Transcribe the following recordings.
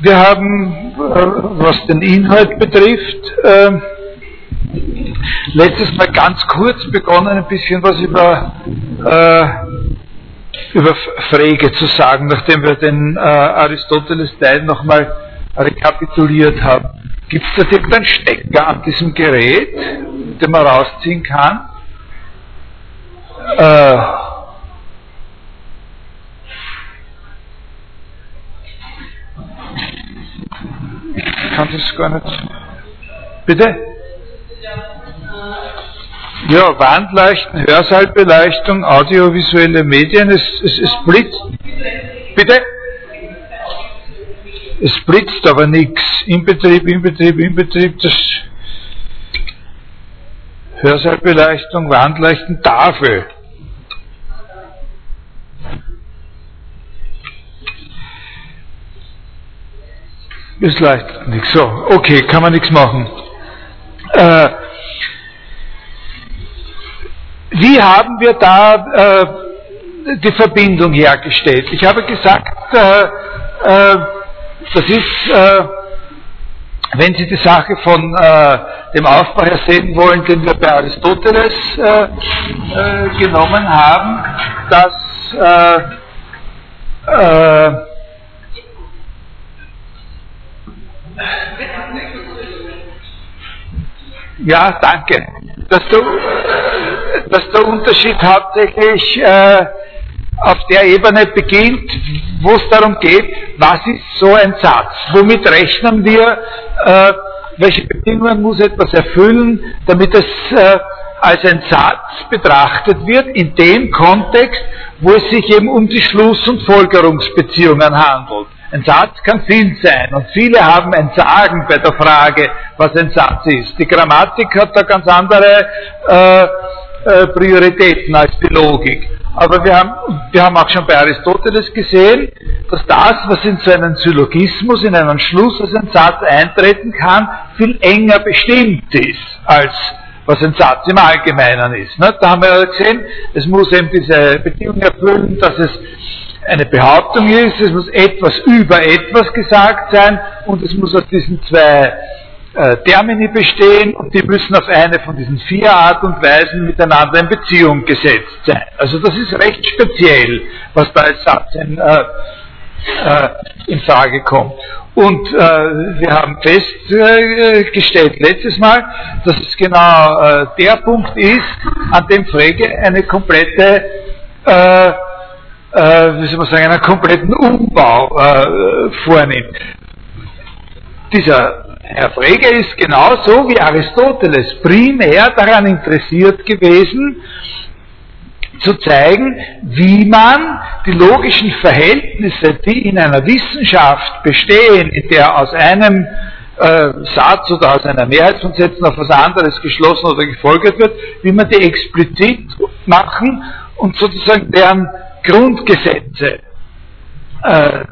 wir haben, was den Inhalt betrifft, äh, letztes Mal ganz kurz begonnen, ein bisschen was über, äh, über Frege zu sagen, nachdem wir den äh, Aristoteles-Teil nochmal rekapituliert haben. Gibt es da irgendeinen Stecker an diesem Gerät, den man rausziehen kann? Äh, kann das gar nicht. Bitte? Ja, Wandleuchten, Hörsaalbeleuchtung, audiovisuelle Medien, es, es, es blitzt. Bitte? Es blitzt aber nichts. Im Betrieb, im Betrieb, im Betrieb, das Hörsaalbeleuchtung, Wandleuchten, Tafel. Es leuchtet nichts. So, okay, kann man nichts machen. Äh, wie haben wir da äh, die Verbindung hergestellt? Ich habe gesagt, äh, äh das ist, äh, wenn Sie die Sache von äh, dem Aufbau her sehen wollen, den wir bei Aristoteles genommen haben, dass ja, danke. Dass der, dass der Unterschied hauptsächlich äh, auf der Ebene beginnt, wo es darum geht, was ist so ein Satz? Womit rechnen wir? Äh, welche Bedingungen muss etwas erfüllen, damit es äh, als ein Satz betrachtet wird, in dem Kontext, wo es sich eben um die Schluss- und Folgerungsbeziehungen handelt. Ein Satz kann viel sein und viele haben ein Sagen bei der Frage, was ein Satz ist. Die Grammatik hat da ganz andere äh, äh, Prioritäten als die Logik. Aber wir haben, wir haben auch schon bei Aristoteles gesehen, dass das, was in so einen Syllogismus, in einen Schluss als ein Satz eintreten kann, viel enger bestimmt ist als was ein Satz im Allgemeinen ist. Ne? Da haben wir gesehen, es muss eben diese Bedingung erfüllen, dass es eine Behauptung ist, es muss etwas über etwas gesagt sein und es muss aus diesen zwei äh, Termini bestehen und die müssen auf eine von diesen vier Art und Weisen miteinander in Beziehung gesetzt sein. Also das ist recht speziell, was da als Satz in, äh, äh, in Frage kommt. Und äh, wir haben festgestellt letztes Mal, dass es genau äh, der Punkt ist, an dem Frege eine komplette äh, wie soll man sagen, einen kompletten Umbau äh, vornimmt. Dieser Herr Frege ist genauso wie Aristoteles primär daran interessiert gewesen, zu zeigen, wie man die logischen Verhältnisse, die in einer Wissenschaft bestehen, in der aus einem äh, Satz oder aus einer Mehrheit von Sätzen auf was anderes geschlossen oder gefolgert wird, wie man die explizit machen und sozusagen deren Grundgesetze äh,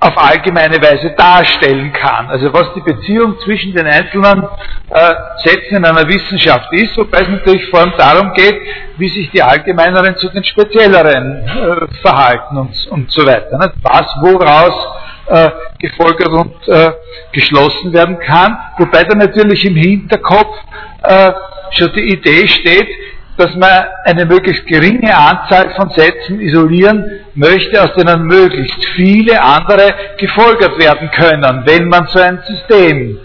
auf allgemeine Weise darstellen kann. Also was die Beziehung zwischen den einzelnen äh, Sätzen in einer Wissenschaft ist, wobei es natürlich vor allem darum geht, wie sich die allgemeineren zu den spezielleren äh, verhalten und, und so weiter. Nicht? Was woraus äh, gefolgert und äh, geschlossen werden kann, wobei da natürlich im Hinterkopf äh, schon die Idee steht, dass man eine möglichst geringe Anzahl von Sätzen isolieren möchte, aus denen möglichst viele andere gefolgert werden können, wenn man so ein System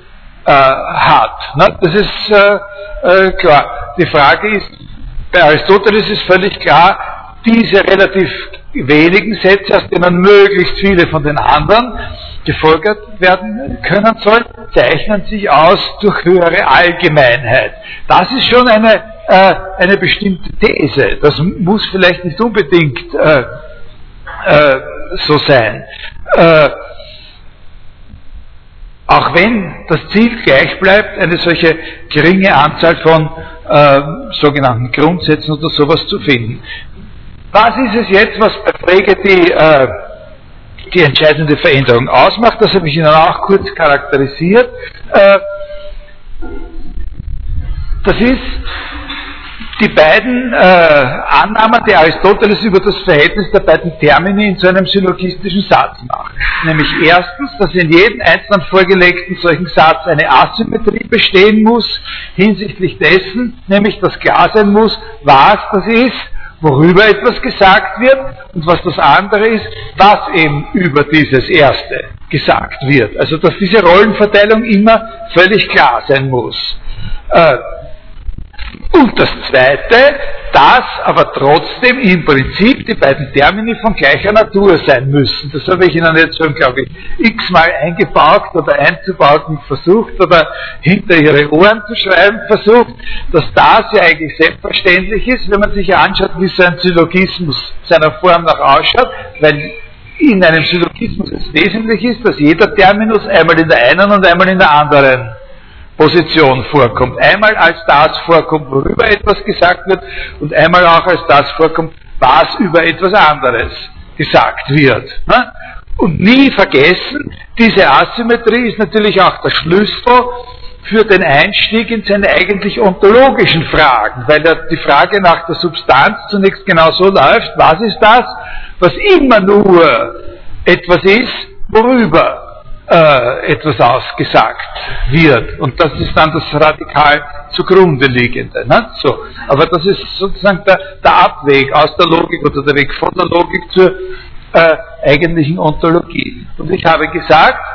äh, hat. Ne? Das ist äh, äh, klar. Die Frage ist, bei Aristoteles ist völlig klar, diese relativ wenigen Sätze, aus denen möglichst viele von den anderen gefolgert werden können sollen, zeichnen sich aus durch höhere Allgemeinheit. Das ist schon eine äh, eine bestimmte These. Das muss vielleicht nicht unbedingt äh, äh, so sein. Äh, auch wenn das Ziel gleich bleibt, eine solche geringe Anzahl von äh, sogenannten Grundsätzen oder sowas zu finden. Was ist es jetzt, was bei Frege die, äh, die entscheidende Veränderung ausmacht? Das habe ich Ihnen auch kurz charakterisiert. das ist die beiden äh, Annahmen, die Aristoteles über das Verhältnis der beiden Termini in zu einem syllogistischen Satz macht. Nämlich erstens, dass in jedem einzelnen vorgelegten solchen Satz eine Asymmetrie bestehen muss, hinsichtlich dessen, nämlich dass klar sein muss, was das ist, worüber etwas gesagt wird und was das andere ist, was eben über dieses Erste gesagt wird. Also dass diese Rollenverteilung immer völlig klar sein muss. Äh, und das Zweite, dass aber trotzdem im Prinzip die beiden Termini von gleicher Natur sein müssen. Das habe ich Ihnen jetzt schon, glaube ich, x-mal eingebaut oder einzubauen versucht oder hinter Ihre Ohren zu schreiben versucht, dass das ja eigentlich selbstverständlich ist, wenn man sich anschaut, wie so ein Syllogismus seiner Form nach ausschaut, weil in einem Syllogismus es wesentlich ist, dass jeder Terminus einmal in der einen und einmal in der anderen Position vorkommt. Einmal als das vorkommt, worüber etwas gesagt wird und einmal auch als das vorkommt, was über etwas anderes gesagt wird. Ne? Und nie vergessen, diese Asymmetrie ist natürlich auch der Schlüssel für den Einstieg in seine eigentlich ontologischen Fragen, weil die Frage nach der Substanz zunächst genau so läuft, was ist das, was immer nur etwas ist, worüber äh, etwas ausgesagt wird. Und das ist dann das radikal zugrunde liegende. Ne? So. Aber das ist sozusagen der, der, Abweg aus der Logik oder der Weg von der Logik zur äh, eigentlichen Ontologie. Und ich habe gesagt,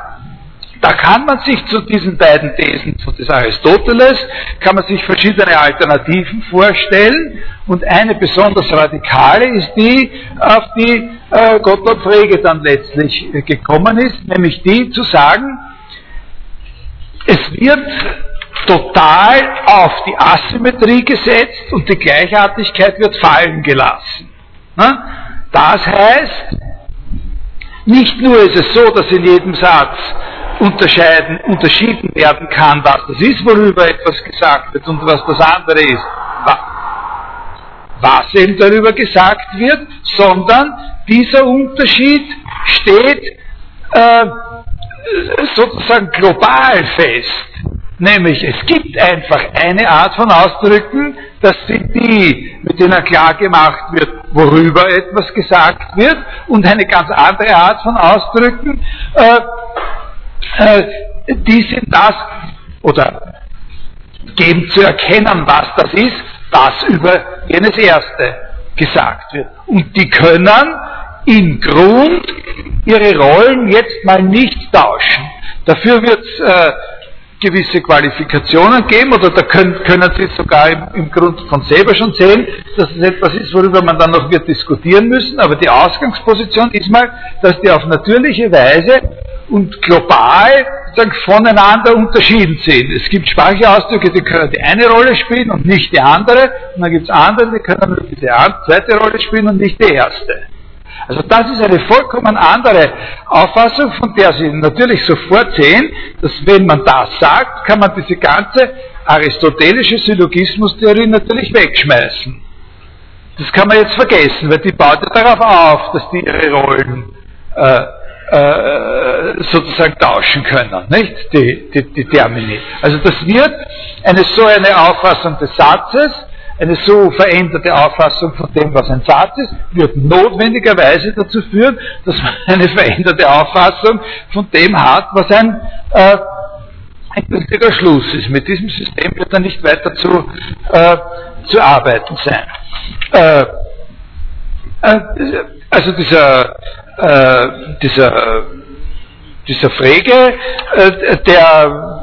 da kann man sich zu diesen beiden Thesen des Aristoteles, kann man sich verschiedene Alternativen vorstellen und eine besonders radikale ist die, auf die äh, Gottlob Frege dann letztlich äh, gekommen ist, nämlich die zu sagen, es wird total auf die Asymmetrie gesetzt und die Gleichartigkeit wird fallen gelassen. Das heißt, nicht nur ist es so, dass in jedem Satz unterscheiden, unterschieden werden kann, was das ist, worüber etwas gesagt wird und was das andere ist, was eben darüber gesagt wird, sondern dieser Unterschied steht äh, sozusagen global fest. Nämlich, es gibt einfach eine Art von Ausdrücken, das sind die, mit denen klar gemacht wird, worüber etwas gesagt wird, und eine ganz andere Art von Ausdrücken, äh, äh, die sind das, oder geben zu erkennen, was das ist, was über jenes Erste gesagt wird. Und die können im Grund ihre Rollen jetzt mal nicht tauschen. Dafür wird es äh, gewisse Qualifikationen geben oder da können, können Sie sogar im, im Grund von selber schon sehen, dass es etwas ist, worüber man dann noch wird diskutieren müssen. Aber die Ausgangsposition ist mal, dass die auf natürliche Weise und global sagen, voneinander unterschieden sind. Es gibt sprachliche Ausdrücke, die können die eine Rolle spielen und nicht die andere, und dann gibt es andere, die können nur diese zweite Rolle spielen und nicht die erste. Also das ist eine vollkommen andere Auffassung, von der Sie natürlich sofort sehen, dass wenn man das sagt, kann man diese ganze aristotelische Syllogismustheorie natürlich wegschmeißen. Das kann man jetzt vergessen, weil die baut ja darauf auf, dass die ihre Rollen äh, äh, sozusagen tauschen können, nicht? Die, die, die Termini. Also das wird eine so eine Auffassung des Satzes, eine so veränderte Auffassung von dem, was ein Satz ist, wird notwendigerweise dazu führen, dass man eine veränderte Auffassung von dem hat, was ein, äh, ein gültiger Schluss ist. Mit diesem System wird dann nicht weiter zu, äh, zu arbeiten sein. Äh, äh also dieser, äh, dieser, dieser Frege, äh, der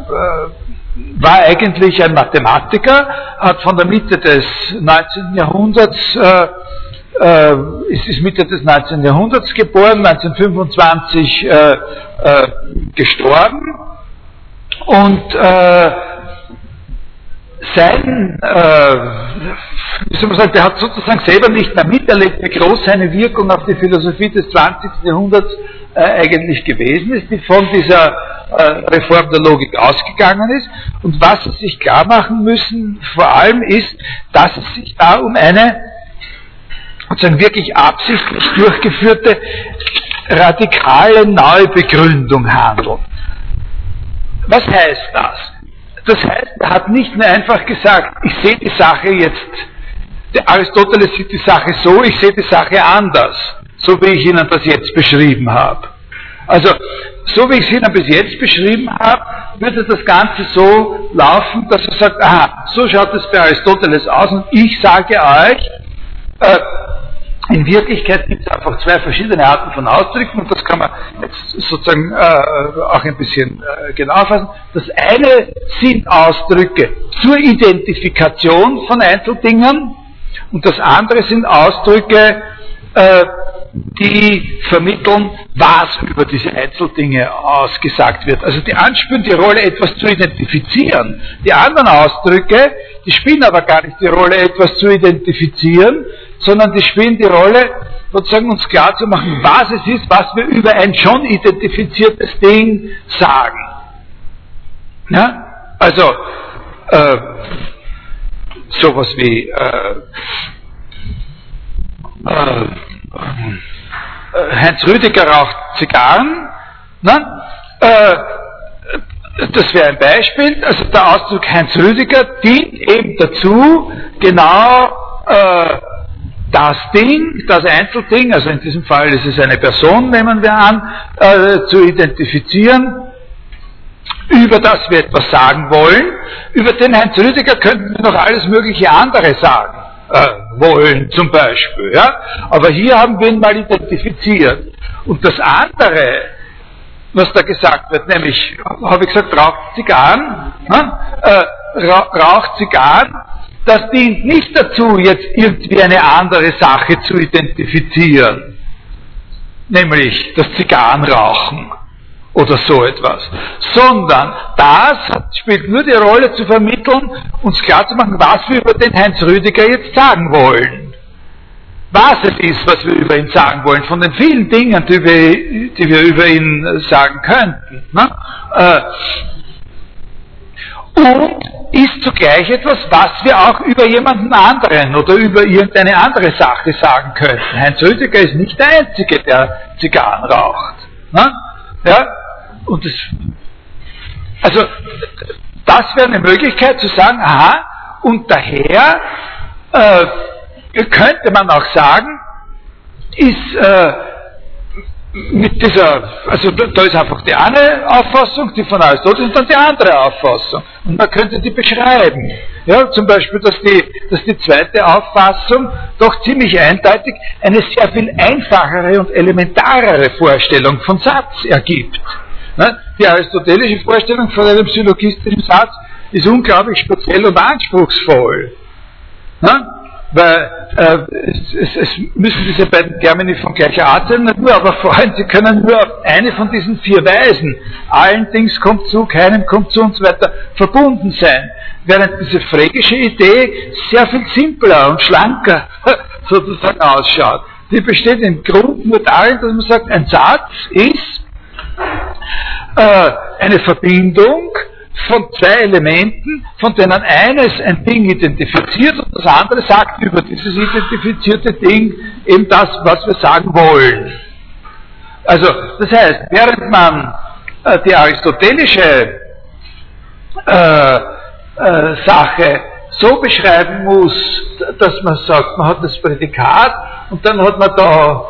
war eigentlich ein Mathematiker, hat von der Mitte des 19. Jahrhunderts, äh, äh, ist, ist Mitte des 19. Jahrhunderts geboren, 1925 äh, äh, gestorben und äh, sein, äh, wie soll man sagen, der hat sozusagen selber nicht mehr miterlebt, wie groß seine Wirkung auf die Philosophie des 20. Jahrhunderts äh, eigentlich gewesen ist, die von dieser äh, Reform der Logik ausgegangen ist. Und was sie sich klar machen müssen, vor allem ist, dass es sich da um eine sozusagen wirklich absichtlich durchgeführte radikale Neubegründung handelt. Was heißt das? Das heißt, er hat nicht mehr einfach gesagt, ich sehe die Sache jetzt der Aristoteles sieht die Sache so, ich sehe die Sache anders, so wie ich Ihnen das jetzt beschrieben habe. Also, so wie ich es Ihnen bis jetzt beschrieben habe, würde das Ganze so laufen, dass er sagt, aha, so schaut es bei Aristoteles aus und ich sage euch, äh, in Wirklichkeit gibt es einfach zwei verschiedene Arten von Ausdrücken und das kann man jetzt sozusagen äh, auch ein bisschen äh, genau fassen. Das eine sind Ausdrücke zur Identifikation von Einzeldingen und das andere sind Ausdrücke, äh, die vermitteln, was über diese Einzeldinge ausgesagt wird. Also die anspüren die Rolle, etwas zu identifizieren. Die anderen Ausdrücke, die spielen aber gar nicht die Rolle, etwas zu identifizieren, sondern die spielen die Rolle, sozusagen uns klar zu machen, was es ist, was wir über ein schon identifiziertes Ding sagen. Ja? Also, äh, sowas wie äh, äh, Heinz Rüdiger raucht Zigarren. Ne? Äh, das wäre ein Beispiel. Also der Ausdruck Heinz Rüdiger dient eben dazu, genau äh, das Ding, das Einzelding, also in diesem Fall ist es eine Person, nehmen wir an, äh, zu identifizieren, über das wir etwas sagen wollen. Über den Heinz Rüdiger könnten wir noch alles mögliche andere sagen äh, wollen, zum Beispiel. Ja? Aber hier haben wir ihn mal identifiziert. Und das andere, was da gesagt wird, nämlich, habe ich gesagt, raucht Zigarren, ne? äh, raucht Zigarren, das dient nicht dazu, jetzt irgendwie eine andere Sache zu identifizieren, nämlich das Zigarrenrauchen oder so etwas, sondern das spielt nur die Rolle zu vermitteln, uns klarzumachen, was wir über den Heinz Rüdiger jetzt sagen wollen. Was es ist, was wir über ihn sagen wollen, von den vielen Dingen, die wir, die wir über ihn sagen könnten. Ne? Äh, und ist zugleich etwas, was wir auch über jemanden anderen oder über irgendeine andere Sache sagen könnten. Heinz Rüdiger ist nicht der Einzige, der Zigarren raucht. Ne? Ja? Und das, also, das wäre eine Möglichkeit zu sagen, aha, und daher äh, könnte man auch sagen, ist äh, mit dieser, also da ist einfach die eine Auffassung, die von Aristoteles, und dann die andere Auffassung. Und man könnte die beschreiben. Ja, zum Beispiel, dass die, dass die zweite Auffassung doch ziemlich eindeutig eine sehr viel einfachere und elementarere Vorstellung von Satz ergibt. Ne? Die aristotelische Vorstellung von einem syllogistischen Satz ist unglaublich speziell und anspruchsvoll. Ne? Weil äh, es, es, es, müssen diese beiden Termini von gleicher Art sein, nur, aber allem, sie können nur auf eine von diesen vier Weisen, allen Dings kommt zu, keinem kommt zu und so weiter, verbunden sein. Während diese phrägische Idee sehr viel simpler und schlanker sozusagen ausschaut. Die besteht im Grund nur darin, dass man sagt, ein Satz ist äh, eine Verbindung von zwei Elementen, von denen eines ein Ding identifiziert und das andere sagt über dieses identifizierte Ding eben das, was wir sagen wollen. Also, das heißt, während man äh, die aristotelische äh, äh, Sache so beschreiben muss, dass man sagt, man hat das Prädikat und dann hat man da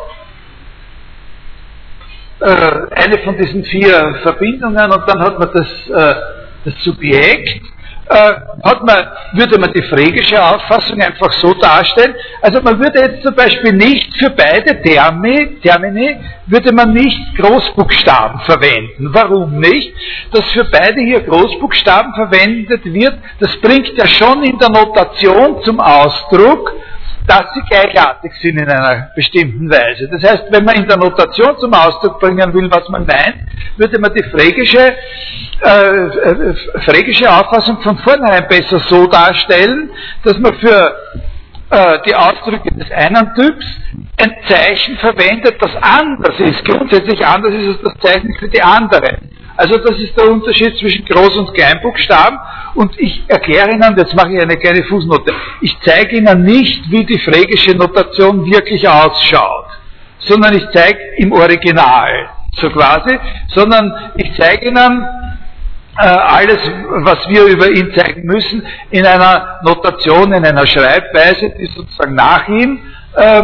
äh, eine von diesen vier Verbindungen und dann hat man das, äh, das Subjekt, äh, hat man, würde man die phrygische Auffassung einfach so darstellen. Also man würde jetzt zum Beispiel nicht für beide Termi, Termini, würde man nicht Großbuchstaben verwenden. Warum nicht? Dass für beide hier Großbuchstaben verwendet wird, das bringt ja schon in der Notation zum Ausdruck, dass sie gleichartig sind in einer bestimmten Weise. Das heißt, wenn man in der Notation zum Ausdruck bringen will, was man meint, würde man die phrägische, äh, äh, phrägische Auffassung von vornherein besser so darstellen, dass man für äh, die Ausdrücke des einen Typs ein Zeichen verwendet, das anders ist, grundsätzlich anders ist als das Zeichen für die andere. Also das ist der Unterschied zwischen Groß- und Kleinbuchstaben. Und ich erkläre Ihnen, jetzt mache ich eine kleine Fußnote, ich zeige Ihnen nicht, wie die phrägische Notation wirklich ausschaut, sondern ich zeige im Original, so quasi, sondern ich zeige Ihnen alles, was wir über ihn zeigen müssen, in einer Notation, in einer Schreibweise, die sozusagen nach ihm äh,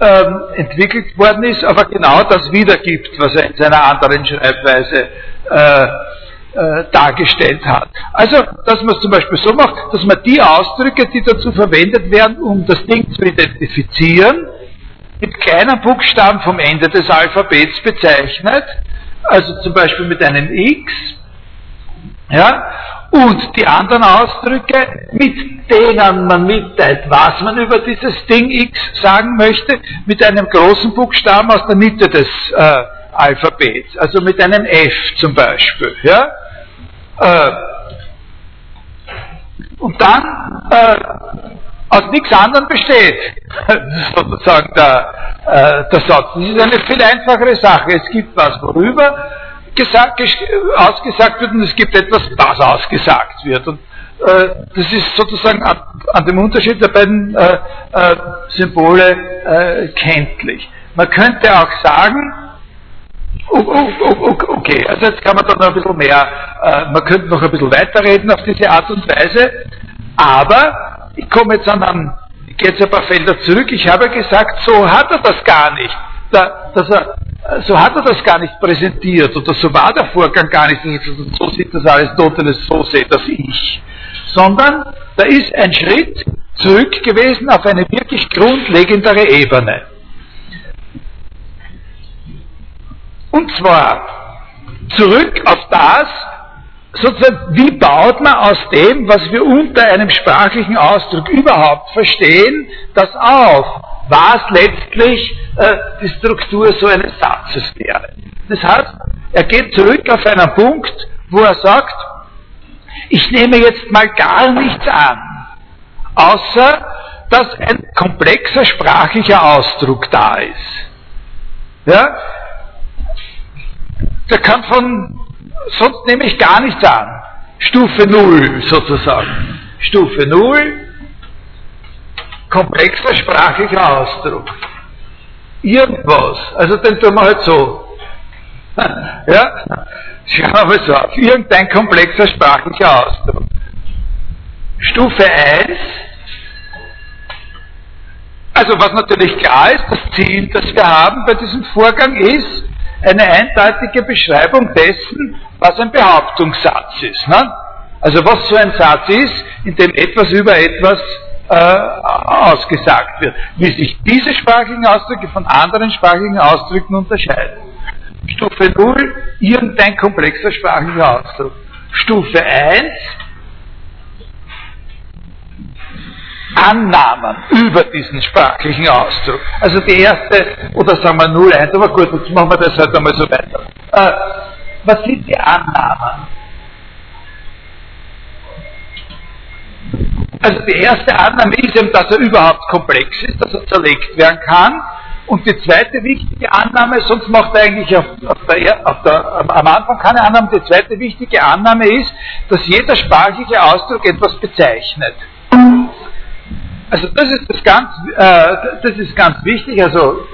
äh, entwickelt worden ist, aber genau das wiedergibt, was er in seiner anderen Schreibweise äh, äh, dargestellt hat. Also, dass man es zum Beispiel so macht, dass man die Ausdrücke, die dazu verwendet werden, um das Ding zu identifizieren, mit kleinen Buchstaben vom Ende des Alphabets bezeichnet, also zum Beispiel mit einem X, ja, und die anderen Ausdrücke, mit denen man mitteilt, was man über dieses Ding X sagen möchte, mit einem großen Buchstaben aus der Mitte des äh, Alphabets, also mit einem F zum Beispiel. Ja? Äh, und dann äh, aus nichts anderem besteht, sozusagen der, äh, der Satz. Das ist eine viel einfachere Sache. Es gibt was, worüber gesagt, ausgesagt wird und es gibt etwas, das ausgesagt wird. Und äh, das ist sozusagen an, an, dem Unterschied der beiden äh, äh, Symbole äh, kenntlich. Man könnte auch sagen, okay, also jetzt kann man da noch ein bisschen mehr, äh, man könnte noch ein bisschen weiterreden auf diese Art und Weise, aber ich komme jetzt an gehe jetzt ein paar Felder zurück, ich habe gesagt, so hat er das gar nicht. Da, dass er so hat er das gar nicht präsentiert oder so war der Vorgang gar nicht, so sieht das Aristoteles, so sehe das ich. Sondern da ist ein Schritt zurück gewesen auf eine wirklich grundlegendere Ebene. Und zwar zurück auf das, sozusagen, wie baut man aus dem, was wir unter einem sprachlichen Ausdruck überhaupt verstehen, das auf? Was letztlich äh, die Struktur so eines Satzes wäre. Das heißt, er geht zurück auf einen Punkt, wo er sagt, ich nehme jetzt mal gar nichts an, außer dass ein komplexer sprachlicher Ausdruck da ist. Ja? Der kann von, sonst nehme ich gar nichts an. Stufe 0 sozusagen. Stufe 0, komplexer sprachlicher Ausdruck. Irgendwas, also den tun wir halt so. Ja, schauen wir so auf. Irgendein komplexer sprachlicher Ausdruck. Stufe 1, also was natürlich klar ist, das Ziel, das wir haben bei diesem Vorgang ist, eine eindeutige Beschreibung dessen, was ein Behauptungssatz ist. Ne? Also was so ein Satz ist, in dem etwas über etwas äh, ausgesagt wird. Wie sich diese sprachlichen Ausdrücke von anderen sprachlichen Ausdrücken unterscheiden. Stufe 0, irgendein komplexer sprachlicher Ausdruck. Stufe 1, Annahmen über diesen sprachlichen Ausdruck. Also die erste, oder sagen wir 0, 1, aber gut, jetzt machen wir das halt einmal so weiter. Äh, was sind die Annahmen? Also die erste Annahme ist eben, dass er überhaupt komplex ist, dass er zerlegt werden kann. Und die zweite wichtige Annahme, sonst macht er eigentlich auf, auf der, auf der, am Anfang keine Annahme, die zweite wichtige Annahme ist, dass jeder sprachliche Ausdruck etwas bezeichnet. Also das ist das ganz, äh, das ist ganz wichtig. Also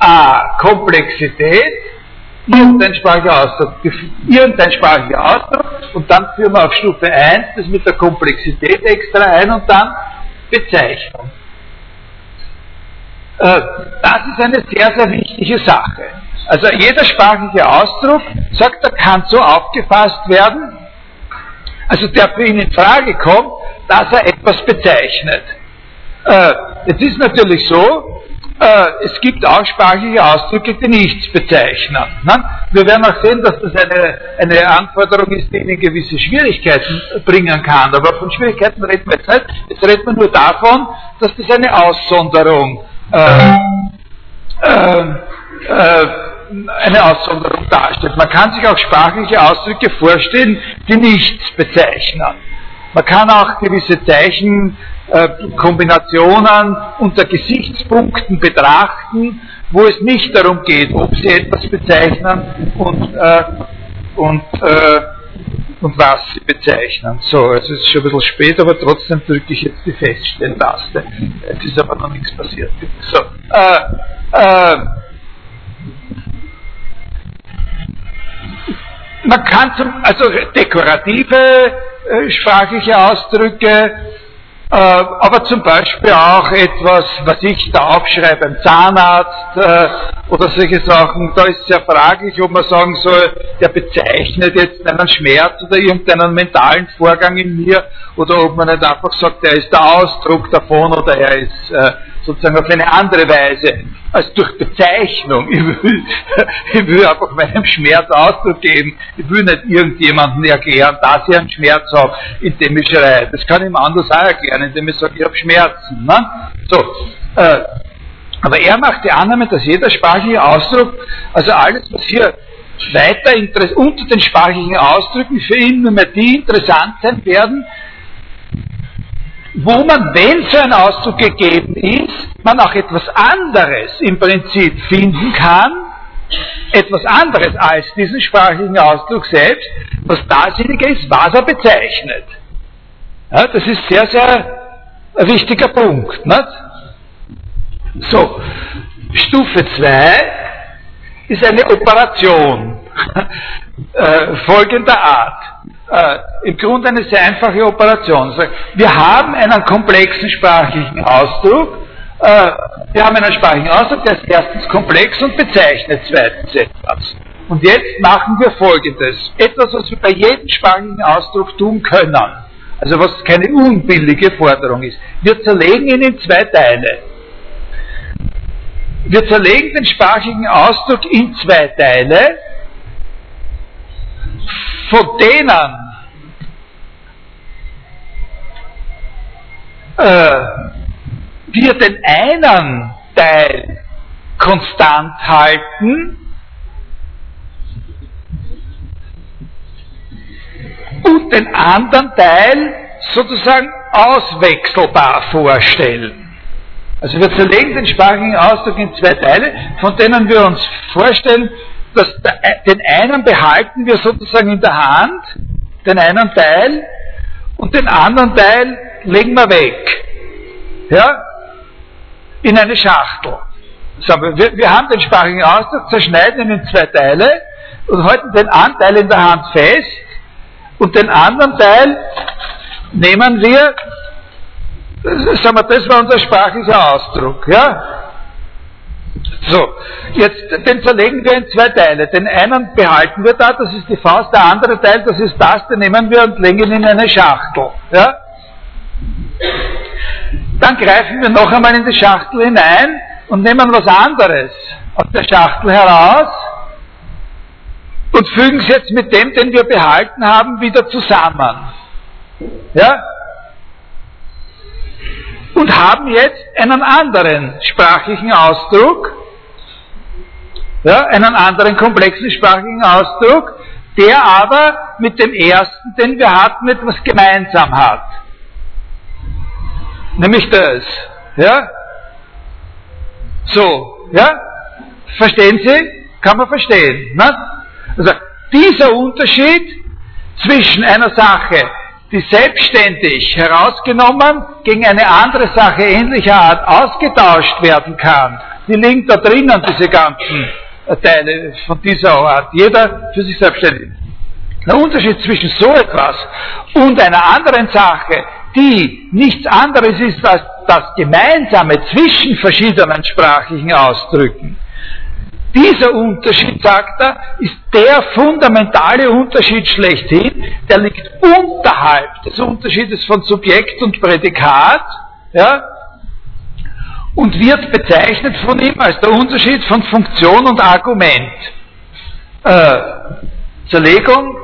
A, Komplexität, irgendein sprachlicher Ausdruck, irgendein sprachlicher Ausdruck und dann führen wir auf Stufe 1 das mit der Komplexität extra ein und dann Bezeichnung. Äh, das ist eine sehr, sehr wichtige Sache. Also jeder sprachliche Ausdruck, sagt er, kann so aufgefasst werden, also der für ihn in Frage kommt, dass er etwas bezeichnet. Äh, jetzt ist natürlich so, es gibt auch sprachliche Ausdrücke, die nichts bezeichnen. Ne? Wir werden auch sehen, dass das eine, eine Anforderung ist, die Ihnen gewisse Schwierigkeiten bringen kann. Aber von Schwierigkeiten reden wir jetzt nicht. Jetzt reden wir nur davon, dass das eine Aussonderung, äh, äh, äh, eine Aussonderung darstellt. Man kann sich auch sprachliche Ausdrücke vorstellen, die nichts bezeichnen. Man kann auch gewisse Zeichen äh, unter Gesichtspunkten betrachten, wo es nicht darum geht, ob sie etwas bezeichnen und, äh, und, äh, und was sie bezeichnen. So, es ist schon ein bisschen spät, aber trotzdem drücke ich jetzt die Feststelltaste. Es ist aber noch nichts passiert. So, äh, äh, man kann zum, also dekorative sprachliche Ausdrücke, äh, aber zum Beispiel auch etwas, was ich da aufschreibe beim Zahnarzt äh, oder solche Sachen, da ist es ja fraglich, ob man sagen soll, der bezeichnet jetzt einen Schmerz oder irgendeinen mentalen Vorgang in mir oder ob man nicht einfach sagt, er ist der Ausdruck davon oder er ist äh, sozusagen auf eine andere Weise als durch Bezeichnung. Ich will, ich will einfach meinem Schmerz Ausdruck geben. Ich will nicht irgendjemandem erklären, dass ich einen Schmerz habe, indem ich schreie. Das kann ich ihm anders auch erklären, indem ich sage, ich habe Schmerzen. Ne? So, äh, aber er macht die Annahme, dass jeder sprachliche Ausdruck, also alles, was hier weiter unter den sprachlichen Ausdrücken für ihn nur mehr die interessant sein werden, wo man, wenn so ein Ausdruck gegeben ist, man auch etwas anderes im Prinzip finden kann, etwas anderes als diesen sprachlichen Ausdruck selbst, was dasjenige ist, was er bezeichnet. Ja, das ist sehr, sehr ein wichtiger Punkt. Nicht? So, Stufe 2 ist eine Operation äh, folgender Art äh, im Grunde eine sehr einfache Operation. Wir haben einen komplexen sprachlichen Ausdruck, äh, wir haben einen sprachlichen Ausdruck, der ist erstens komplex und bezeichnet zweitens etwas. Und jetzt machen wir Folgendes. Etwas, was wir bei jedem sprachlichen Ausdruck tun können, also was keine unbillige Forderung ist. Wir zerlegen ihn in zwei Teile. Wir zerlegen den sprachlichen Ausdruck in zwei Teile von denen äh, wir den einen Teil konstant halten und den anderen Teil sozusagen auswechselbar vorstellen. Also wir zerlegen den sprachlichen Ausdruck in zwei Teile, von denen wir uns vorstellen, das, den einen behalten wir sozusagen in der Hand, den einen Teil, und den anderen Teil legen wir weg. Ja? In eine Schachtel. So, wir, wir haben den sprachigen Ausdruck, zerschneiden ihn in zwei Teile und halten den einen Teil in der Hand fest und den anderen Teil nehmen wir, sagen wir, das war unser sprachlicher Ausdruck. Ja? So, jetzt den zerlegen wir in zwei Teile. Den einen behalten wir da, das ist die Faust, der andere Teil, das ist das, den nehmen wir und legen ihn in eine Schachtel. Ja? Dann greifen wir noch einmal in die Schachtel hinein und nehmen was anderes aus der Schachtel heraus und fügen es jetzt mit dem, den wir behalten haben, wieder zusammen. Ja? Und haben jetzt einen anderen sprachlichen Ausdruck, ja, einen anderen komplexen sprachlichen Ausdruck, der aber mit dem ersten, den wir hatten, etwas gemeinsam hat. Nämlich das. Ja? So, ja? Verstehen Sie? Kann man verstehen. Ne? Also, dieser Unterschied zwischen einer Sache, die selbstständig herausgenommen gegen eine andere Sache ähnlicher Art ausgetauscht werden kann, die liegen da drinnen, diese ganzen Teile von dieser Art, jeder für sich selbstständig. Der Unterschied zwischen so etwas und einer anderen Sache, die nichts anderes ist als das Gemeinsame zwischen verschiedenen sprachlichen Ausdrücken. Dieser Unterschied, sagt er, ist der fundamentale Unterschied schlechthin, der liegt unterhalb des Unterschiedes von Subjekt und Prädikat, ja, und wird bezeichnet von ihm als der Unterschied von Funktion und Argument. Äh, Zerlegung,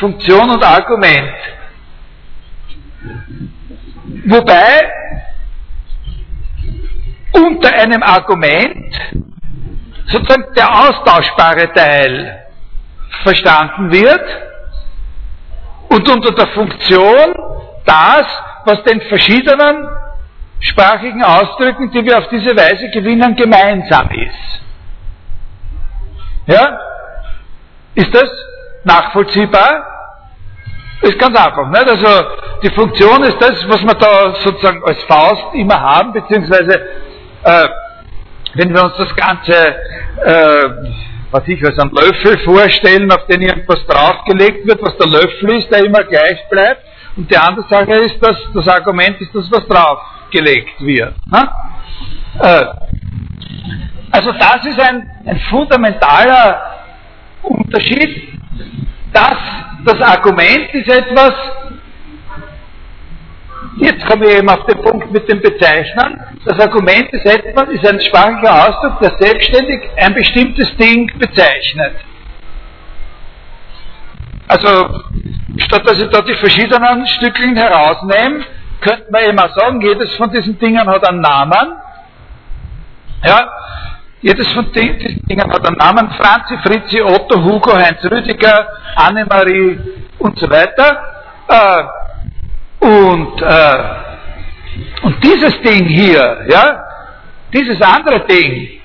Funktion und Argument. Wobei unter einem Argument sozusagen der austauschbare Teil verstanden wird und unter der Funktion das, was den verschiedenen sprachigen Ausdrücken, die wir auf diese Weise gewinnen, gemeinsam ist. Ja? Ist das nachvollziehbar? Ist ganz einfach. Nicht? Also die Funktion ist das, was wir da sozusagen als Faust immer haben, beziehungsweise äh, wenn wir uns das Ganze, äh, was ich als einen Löffel vorstellen, auf den irgendwas draufgelegt wird, was der Löffel ist, der immer gleich bleibt, und die andere Sache ist, dass das Argument ist, dass was draufgelegt wird. Ne? Äh, also das ist ein, ein fundamentaler Unterschied. Das, das Argument ist etwas, Jetzt komme ich eben auf den Punkt mit dem Bezeichnen. Das Argument ist etwas, ist ein sprachlicher Ausdruck, der selbstständig ein bestimmtes Ding bezeichnet. Also, statt dass ich da die verschiedenen Stückchen herausnehme, könnte man eben auch sagen, jedes von diesen Dingen hat einen Namen. Ja, jedes von diesen Dingen hat einen Namen. Franzi, Fritzi, Otto, Hugo, Heinz Rüdiger, Annemarie und so weiter. Äh, und, äh, und dieses Ding hier, ja, dieses andere Ding,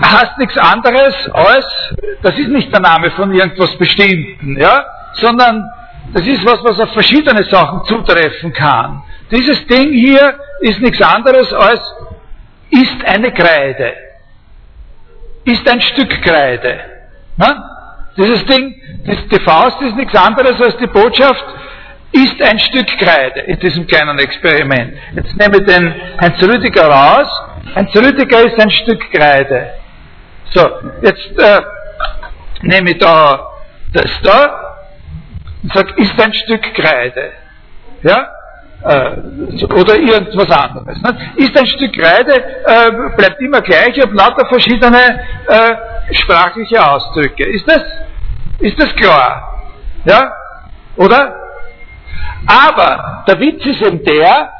heißt nichts anderes als, das ist nicht der Name von irgendwas Bestimmten, ja, sondern das ist was, was auf verschiedene Sachen zutreffen kann. Dieses Ding hier ist nichts anderes als, ist eine Kreide. Ist ein Stück Kreide. Na? Dieses Ding, die Faust ist nichts anderes als die Botschaft, ist ein Stück Kreide in diesem kleinen Experiment. Jetzt nehme ich den Heinz Rüdiger raus. Heinz Rüdiger ist ein Stück Kreide. So, jetzt äh, nehme ich da das da und sage, ist ein Stück Kreide. Ja? Äh, oder irgendwas anderes. Ne? Ist ein Stück Kreide, äh, bleibt immer gleich, ich habe lauter verschiedene äh, sprachliche Ausdrücke. Ist das, ist das klar? Ja? Oder? Aber der Witz ist eben der,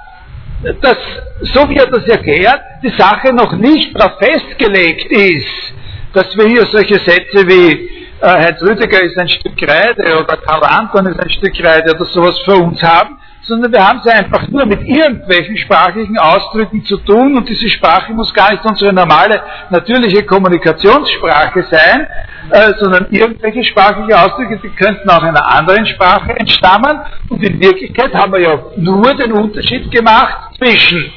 dass, so wie er das erklärt, die Sache noch nicht darauf festgelegt ist, dass wir hier solche Sätze wie äh, Heinz Rüdiger ist ein Stück Kreide oder Karl Anton ist ein Stück Kreide oder sowas für uns haben, sondern wir haben es einfach nur mit irgendwelchen sprachlichen Ausdrücken zu tun und diese Sprache muss gar nicht unsere normale, natürliche Kommunikationssprache sein, äh, sondern irgendwelche sprachliche Ausdrücke, die könnten auch einer anderen Sprache entstammen. Und in Wirklichkeit haben wir ja nur den Unterschied gemacht zwischen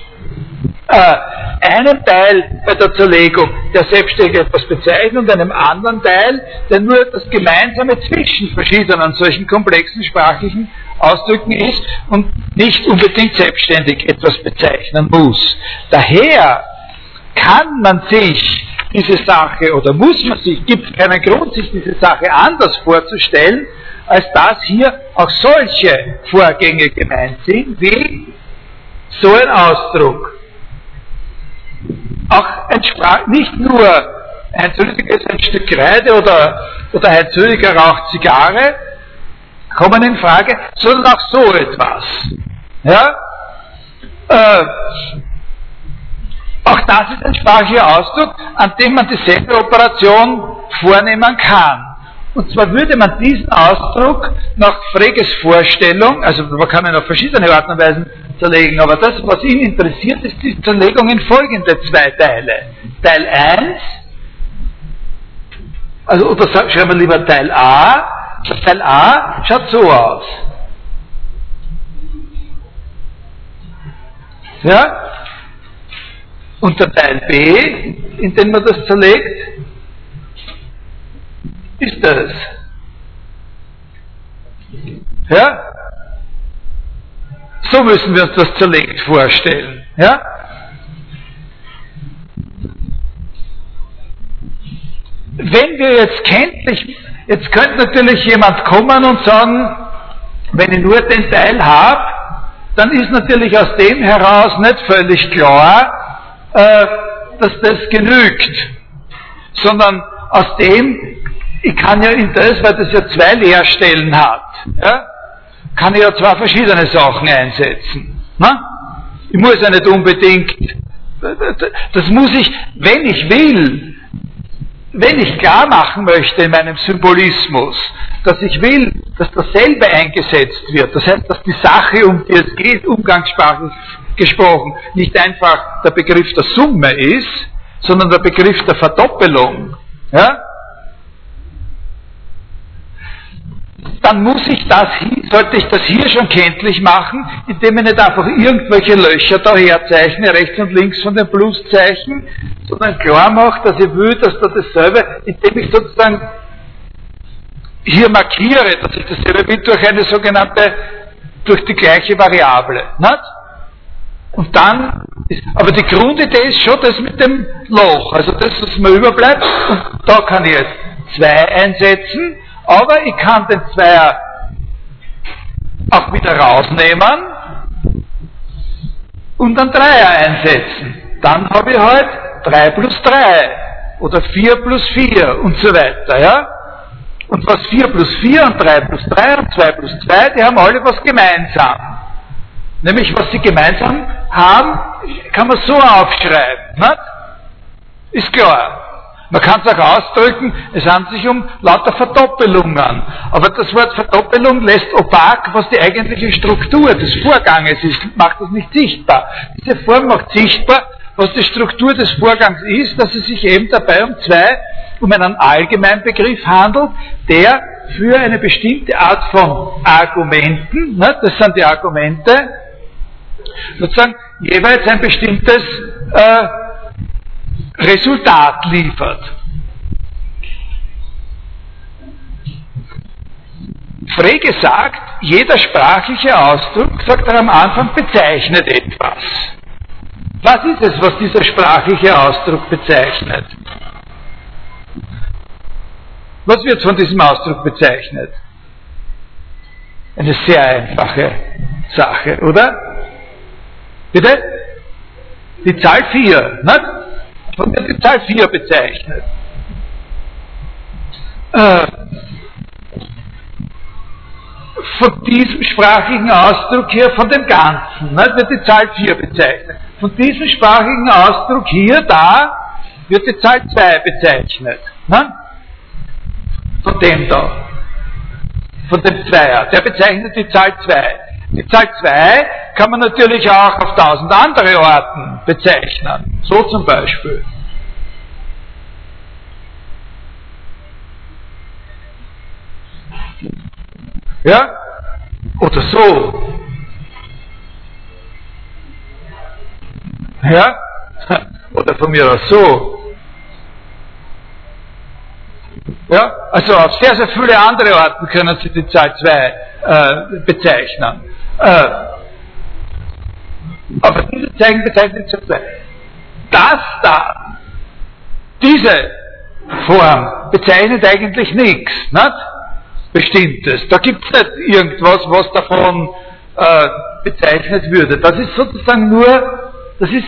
äh, einem Teil bei der Zerlegung, der selbstständig etwas bezeichnet und einem anderen Teil, der nur das Gemeinsame zwischen verschiedenen solchen komplexen sprachlichen Ausdrücken ist und nicht unbedingt selbstständig etwas bezeichnen muss. Daher kann man sich diese Sache oder muss man sich, gibt keinen Grund, sich diese Sache anders vorzustellen, als dass hier auch solche Vorgänge gemeint sind, wie so ein Ausdruck. Auch ein nicht nur Heinz Rüdiger ist ein Stück Kreide oder, oder Heinz Rüdiger raucht Zigarre, kommen in Frage, sondern auch so etwas. Ja? Äh, auch das ist ein sprachlicher Ausdruck, an dem man dieselbe Operation vornehmen kann. Und zwar würde man diesen Ausdruck nach Freges Vorstellung, also man kann ihn auf verschiedene Arten und Weisen zerlegen, aber das, was ihn interessiert, ist die Zerlegung in folgende zwei Teile. Teil 1, also oder schreiben wir lieber Teil A, Teil A schaut so aus. Ja? Und der Teil B, in den man das zerlegt, ist das. Ja? So müssen wir uns das zerlegt vorstellen. Ja? Wenn wir jetzt kenntlich Jetzt könnte natürlich jemand kommen und sagen, wenn ich nur den Teil habe, dann ist natürlich aus dem heraus nicht völlig klar, äh, dass das genügt, sondern aus dem, ich kann ja in das, weil das ja zwei Leerstellen hat, ja, kann ich ja zwei verschiedene Sachen einsetzen. Na? Ich muss ja nicht unbedingt, das muss ich, wenn ich will, wenn ich klar machen möchte in meinem Symbolismus, dass ich will, dass dasselbe eingesetzt wird, das heißt, dass die Sache, um die es geht, umgangssprachlich gesprochen, nicht einfach der Begriff der Summe ist, sondern der Begriff der Verdoppelung, ja? Dann muss ich das, sollte ich das hier schon kenntlich machen, indem ich nicht einfach irgendwelche Löcher daher zeichne, rechts und links von den Pluszeichen, sondern klar mache, dass ich will, dass da dasselbe, indem ich sozusagen hier markiere, dass ich dasselbe will durch eine sogenannte, durch die gleiche Variable. Nicht? Und dann, ist, aber die Grundidee ist schon das mit dem Loch, also das, was mir überbleibt, und da kann ich jetzt zwei einsetzen, aber ich kann den Zweier auch wieder rausnehmen und dann Dreier einsetzen. Dann habe ich halt 3 plus 3 oder 4 plus 4 und so weiter. Ja? Und was 4 plus 4 und 3 plus 3 und 2 plus 2, die haben alle was gemeinsam. Nämlich, was sie gemeinsam haben, kann man so aufschreiben. Nicht? Ist klar. Man kann es auch ausdrücken, es handelt sich um lauter Verdoppelungen. Aber das Wort Verdoppelung lässt opak, was die eigentliche Struktur des Vorganges ist, macht das nicht sichtbar. Diese Form macht sichtbar, was die Struktur des Vorgangs ist, dass es sich eben dabei um zwei, um einen Allgemeinbegriff handelt, der für eine bestimmte Art von Argumenten, ne, das sind die Argumente, sozusagen jeweils ein bestimmtes äh, Resultat liefert. Frege sagt, jeder sprachliche Ausdruck, sagt er am Anfang, bezeichnet etwas. Was ist es, was dieser sprachliche Ausdruck bezeichnet? Was wird von diesem Ausdruck bezeichnet? Eine sehr einfache Sache, oder? Bitte? Die Zahl 4, nicht? Von wird die Zahl 4 bezeichnet. Äh, von diesem sprachlichen Ausdruck hier, von dem Ganzen, nicht, wird die Zahl 4 bezeichnet. Von diesem sprachlichen Ausdruck hier, da, wird die Zahl 2 bezeichnet. Nicht? Von dem da. Von dem Zweier. Der bezeichnet die Zahl 2. Die Zahl 2 kann man natürlich auch auf tausend andere Orten bezeichnen. So zum Beispiel. Ja? Oder so. Ja? Oder von mir aus so. Ja? Also auf sehr, sehr viele andere Orten können Sie die Zahl 2 äh, bezeichnen. Äh, aber diese Zeichen 2. Das da, diese Form bezeichnet eigentlich nichts. Nicht? Bestimmtes. Da gibt es nicht irgendwas, was davon äh, bezeichnet würde. Das ist sozusagen nur, das ist,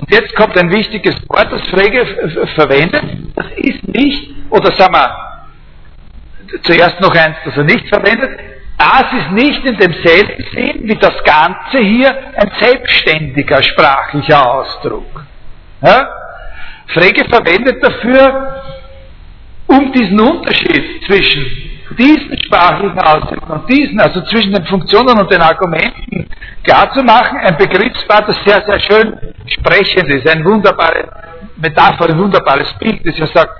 und jetzt kommt ein wichtiges Wort, das Frege verwendet, das ist nicht, oder sagen wir, zuerst noch eins, das er nicht verwendet, das ist nicht in demselben Sinn wie das Ganze hier ein selbstständiger sprachlicher Ausdruck. Ja? Frege verwendet dafür um diesen Unterschied zwischen diesen sprachlichen Ausdrücken und diesen, also zwischen den Funktionen und den Argumenten klarzumachen, ein Begriffspaar, das sehr, sehr schön sprechend ist, ein wunderbares Metapher, ein wunderbares Bild, das ja sagt,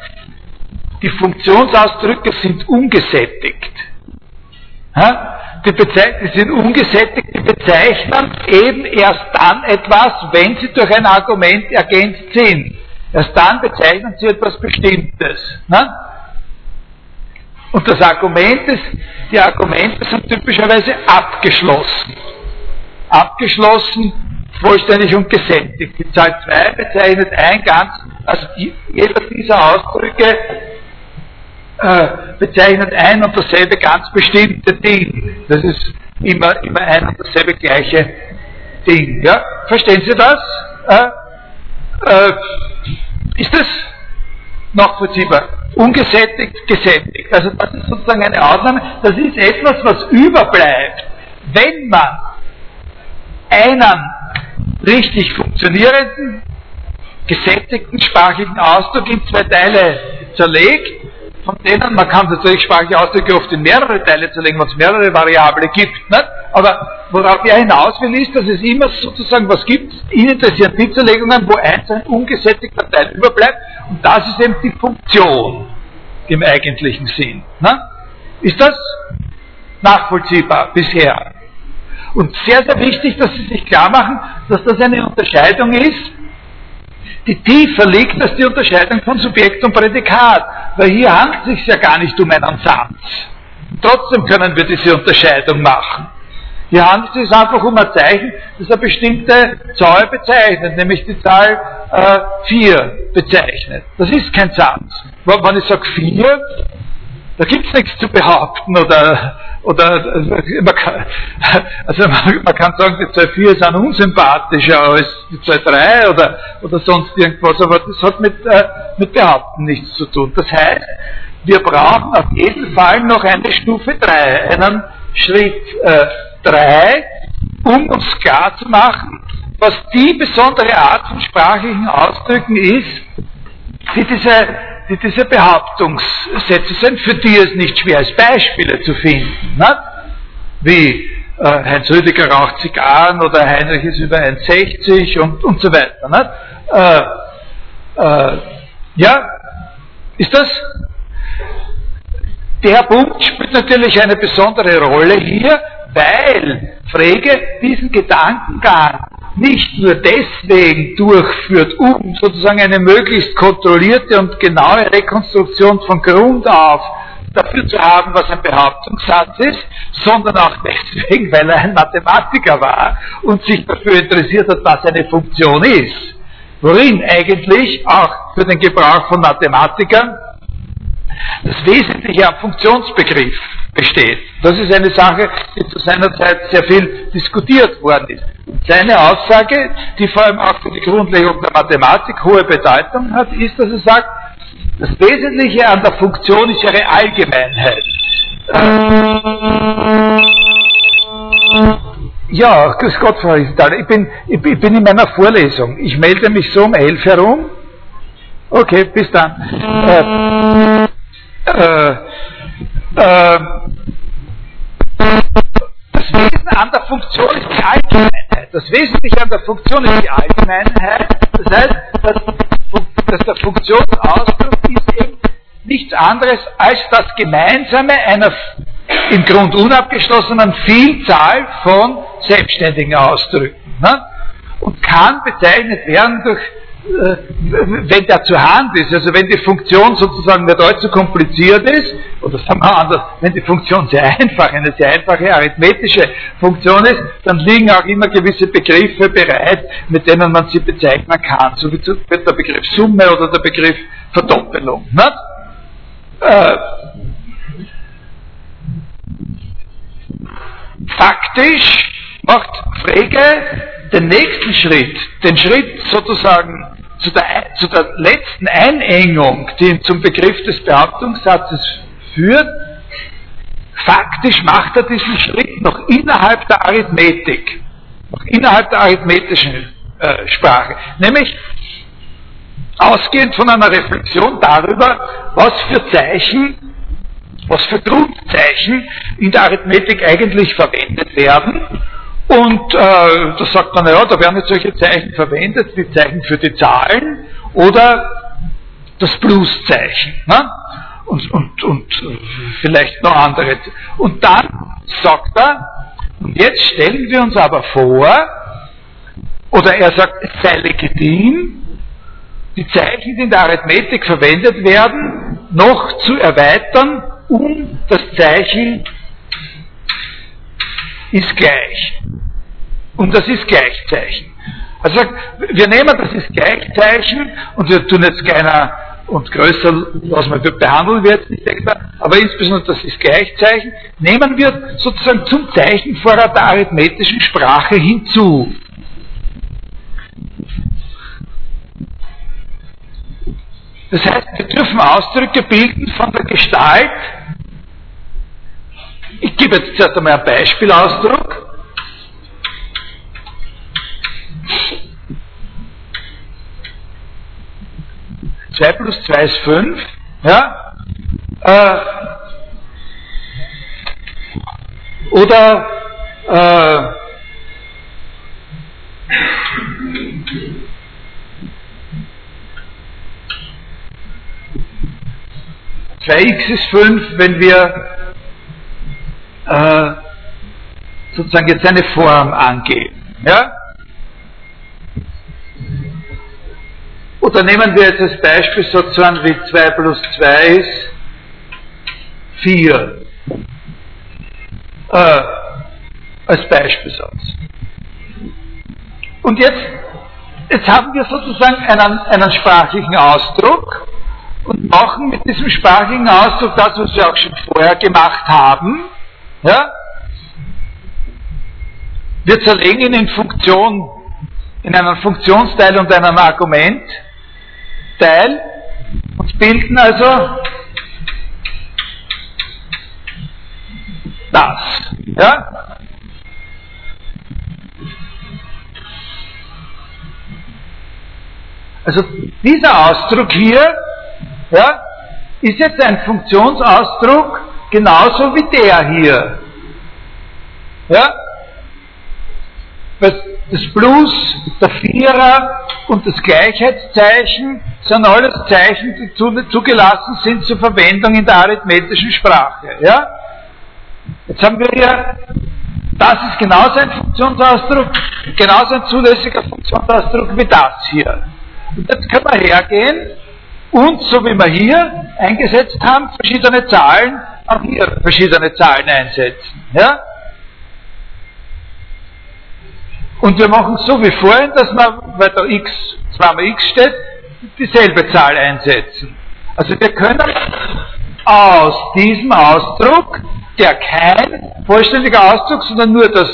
die Funktionsausdrücke sind ungesättigt. Die, die sind ungesättigt, die bezeichnen eben erst dann etwas, wenn sie durch ein Argument ergänzt sind. Erst dann bezeichnen sie etwas Bestimmtes. Ne? Und das Argument ist, die Argumente sind typischerweise abgeschlossen. Abgeschlossen, vollständig und gesättigt. Die Zahl 2 bezeichnet ein ganz, also jeder dieser Ausdrücke äh, bezeichnet ein und dasselbe ganz bestimmte Ding. Das ist immer, immer ein und dasselbe gleiche Ding. Ja? Verstehen Sie das? Äh, äh, ist das nachvollziehbar? Ungesättigt, gesättigt. Also das ist sozusagen eine Ausnahme. Das ist etwas, was überbleibt, wenn man einen richtig funktionierenden, gesättigten sprachlichen Ausdruck in zwei Teile zerlegt von denen, man kann natürlich sprachliche Ausdrücke oft in mehrere Teile zerlegen, wenn es mehrere Variablen gibt. Nicht? Aber worauf er hinaus will, ist, dass es immer sozusagen was gibt. Interessieren die Zerlegungen, wo eins ein ungesättigter Teil überbleibt. Und das ist eben die Funktion im eigentlichen Sinn. Ne? Ist das nachvollziehbar bisher? Und sehr, sehr wichtig, dass Sie sich klar machen, dass das eine Unterscheidung ist, die tiefer liegt als die Unterscheidung von Subjekt und Prädikat. Weil hier handelt es sich ja gar nicht um einen Satz. Trotzdem können wir diese Unterscheidung machen. Hier handelt es sich einfach um ein Zeichen, das eine bestimmte Zahl bezeichnet, nämlich die Zahl äh, 4 bezeichnet. Das ist kein Satz. Wenn ich sage 4, da gibt es nichts zu behaupten oder, oder man kann, also man, kann sagen, die Zahl 4 sind unsympathischer als die Zahl 3 oder, oder sonst irgendwas, aber das hat mit, äh, mit Behaupten nichts zu tun. Das heißt, wir brauchen auf jeden Fall noch eine Stufe 3, einen Schritt äh, 3, um uns klar zu machen, was die besondere Art von sprachlichen Ausdrücken ist, die diese die diese Behauptungssätze sind, für die es nicht schwer ist, Beispiele zu finden. Nicht? Wie äh, Heinz Rüdiger raucht Zigarren oder Heinrich ist über 1,60 und, und so weiter. Nicht? Äh, äh, ja, ist das? Der Punkt spielt natürlich eine besondere Rolle hier, weil Frege diesen Gedankengang nicht nur deswegen durchführt, um sozusagen eine möglichst kontrollierte und genaue Rekonstruktion von Grund auf dafür zu haben, was ein Behauptungssatz ist, sondern auch deswegen, weil er ein Mathematiker war und sich dafür interessiert hat, was eine Funktion ist. Worin eigentlich auch für den Gebrauch von Mathematikern das Wesentliche am Funktionsbegriff besteht. Das ist eine Sache, die zu seiner Zeit sehr viel diskutiert worden ist. Seine Aussage, die vor allem auch für die Grundlegung der Mathematik hohe Bedeutung hat, ist, dass er sagt, das Wesentliche an der Funktion ist ihre Allgemeinheit. Ja, grüß Gott, Frau Isdal. Ich bin, ich bin in meiner Vorlesung. Ich melde mich so um elf herum. Okay, bis dann. Äh, äh, äh, das Wesen an der Funktion ist die Allgemeinheit. Das Wesentliche an der Funktion ist die Allgemeinheit. Das heißt, dass, dass der Funktionsausdruck ist eben nichts anderes als das Gemeinsame einer im Grund unabgeschlossenen Vielzahl von selbstständigen Ausdrücken. Ne? Und kann bezeichnet werden durch wenn der zur Hand ist, also wenn die Funktion sozusagen nicht allzu kompliziert ist, oder sagen wir anders, wenn die Funktion sehr einfach, eine sehr einfache arithmetische Funktion ist, dann liegen auch immer gewisse Begriffe bereit, mit denen man sie bezeichnen kann. So wie der Begriff Summe oder der Begriff Verdoppelung. Äh, faktisch macht Frege den nächsten Schritt, den Schritt sozusagen zu der, zu der letzten Einengung, die zum Begriff des Behauptungssatzes führt, faktisch macht er diesen Schritt noch innerhalb der Arithmetik, noch innerhalb der arithmetischen äh, Sprache, nämlich ausgehend von einer Reflexion darüber, was für Zeichen, was für Grundzeichen in der Arithmetik eigentlich verwendet werden und äh, da sagt man, naja, da werden jetzt solche Zeichen verwendet, die Zeichen für die Zahlen oder das Pluszeichen. Ne? Und, und, und vielleicht noch andere. Und dann sagt er, und jetzt stellen wir uns aber vor, oder er sagt, es sei legitim, die Zeichen, die in der Arithmetik verwendet werden, noch zu erweitern, um das Zeichen ist gleich. Und das ist Gleichzeichen. Also wir nehmen das ist Gleichzeichen und wir tun jetzt kleiner und größer, was man behandeln wird, nicht extra, aber insbesondere das ist Gleichzeichen, nehmen wir sozusagen zum Zeichenvorrat der arithmetischen Sprache hinzu. Das heißt, wir dürfen Ausdrücke bilden von der Gestalt, ich gebe jetzt zuerst einmal ein Beispielausdruck. 2 plus 2 ist 5. Ja? Äh, oder äh, Zwei x ist 5, wenn wir äh, sozusagen jetzt eine Form angeben. Ja? Oder nehmen wir jetzt als Beispiel sozusagen wie 2 plus 2 ist 4. Äh, als Beispielsatz. Und jetzt, jetzt haben wir sozusagen einen, einen sprachlichen Ausdruck und machen mit diesem sprachlichen Ausdruck das, was wir auch schon vorher gemacht haben. Ja? Wir zerlegen ihn in Funktion, in einen Funktionsteil und einem Argumentteil und bilden also das. Ja? Also dieser Ausdruck hier ja, ist jetzt ein Funktionsausdruck genauso wie der hier. Ja? Das Plus, der Vierer und das Gleichheitszeichen sind alles Zeichen, die zugelassen sind zur Verwendung in der arithmetischen Sprache. Ja? Jetzt haben wir hier, das ist genauso ein Funktionsausdruck, genauso ein zulässiger Funktionsausdruck wie das hier. Und jetzt können wir hergehen und, so wie wir hier eingesetzt haben, verschiedene Zahlen, auch hier verschiedene Zahlen einsetzen. Ja? Und wir machen so wie vorhin, dass wir, weil da x, zweimal x steht, dieselbe Zahl einsetzen. Also wir können aus diesem Ausdruck, der kein vollständiger Ausdruck, sondern nur das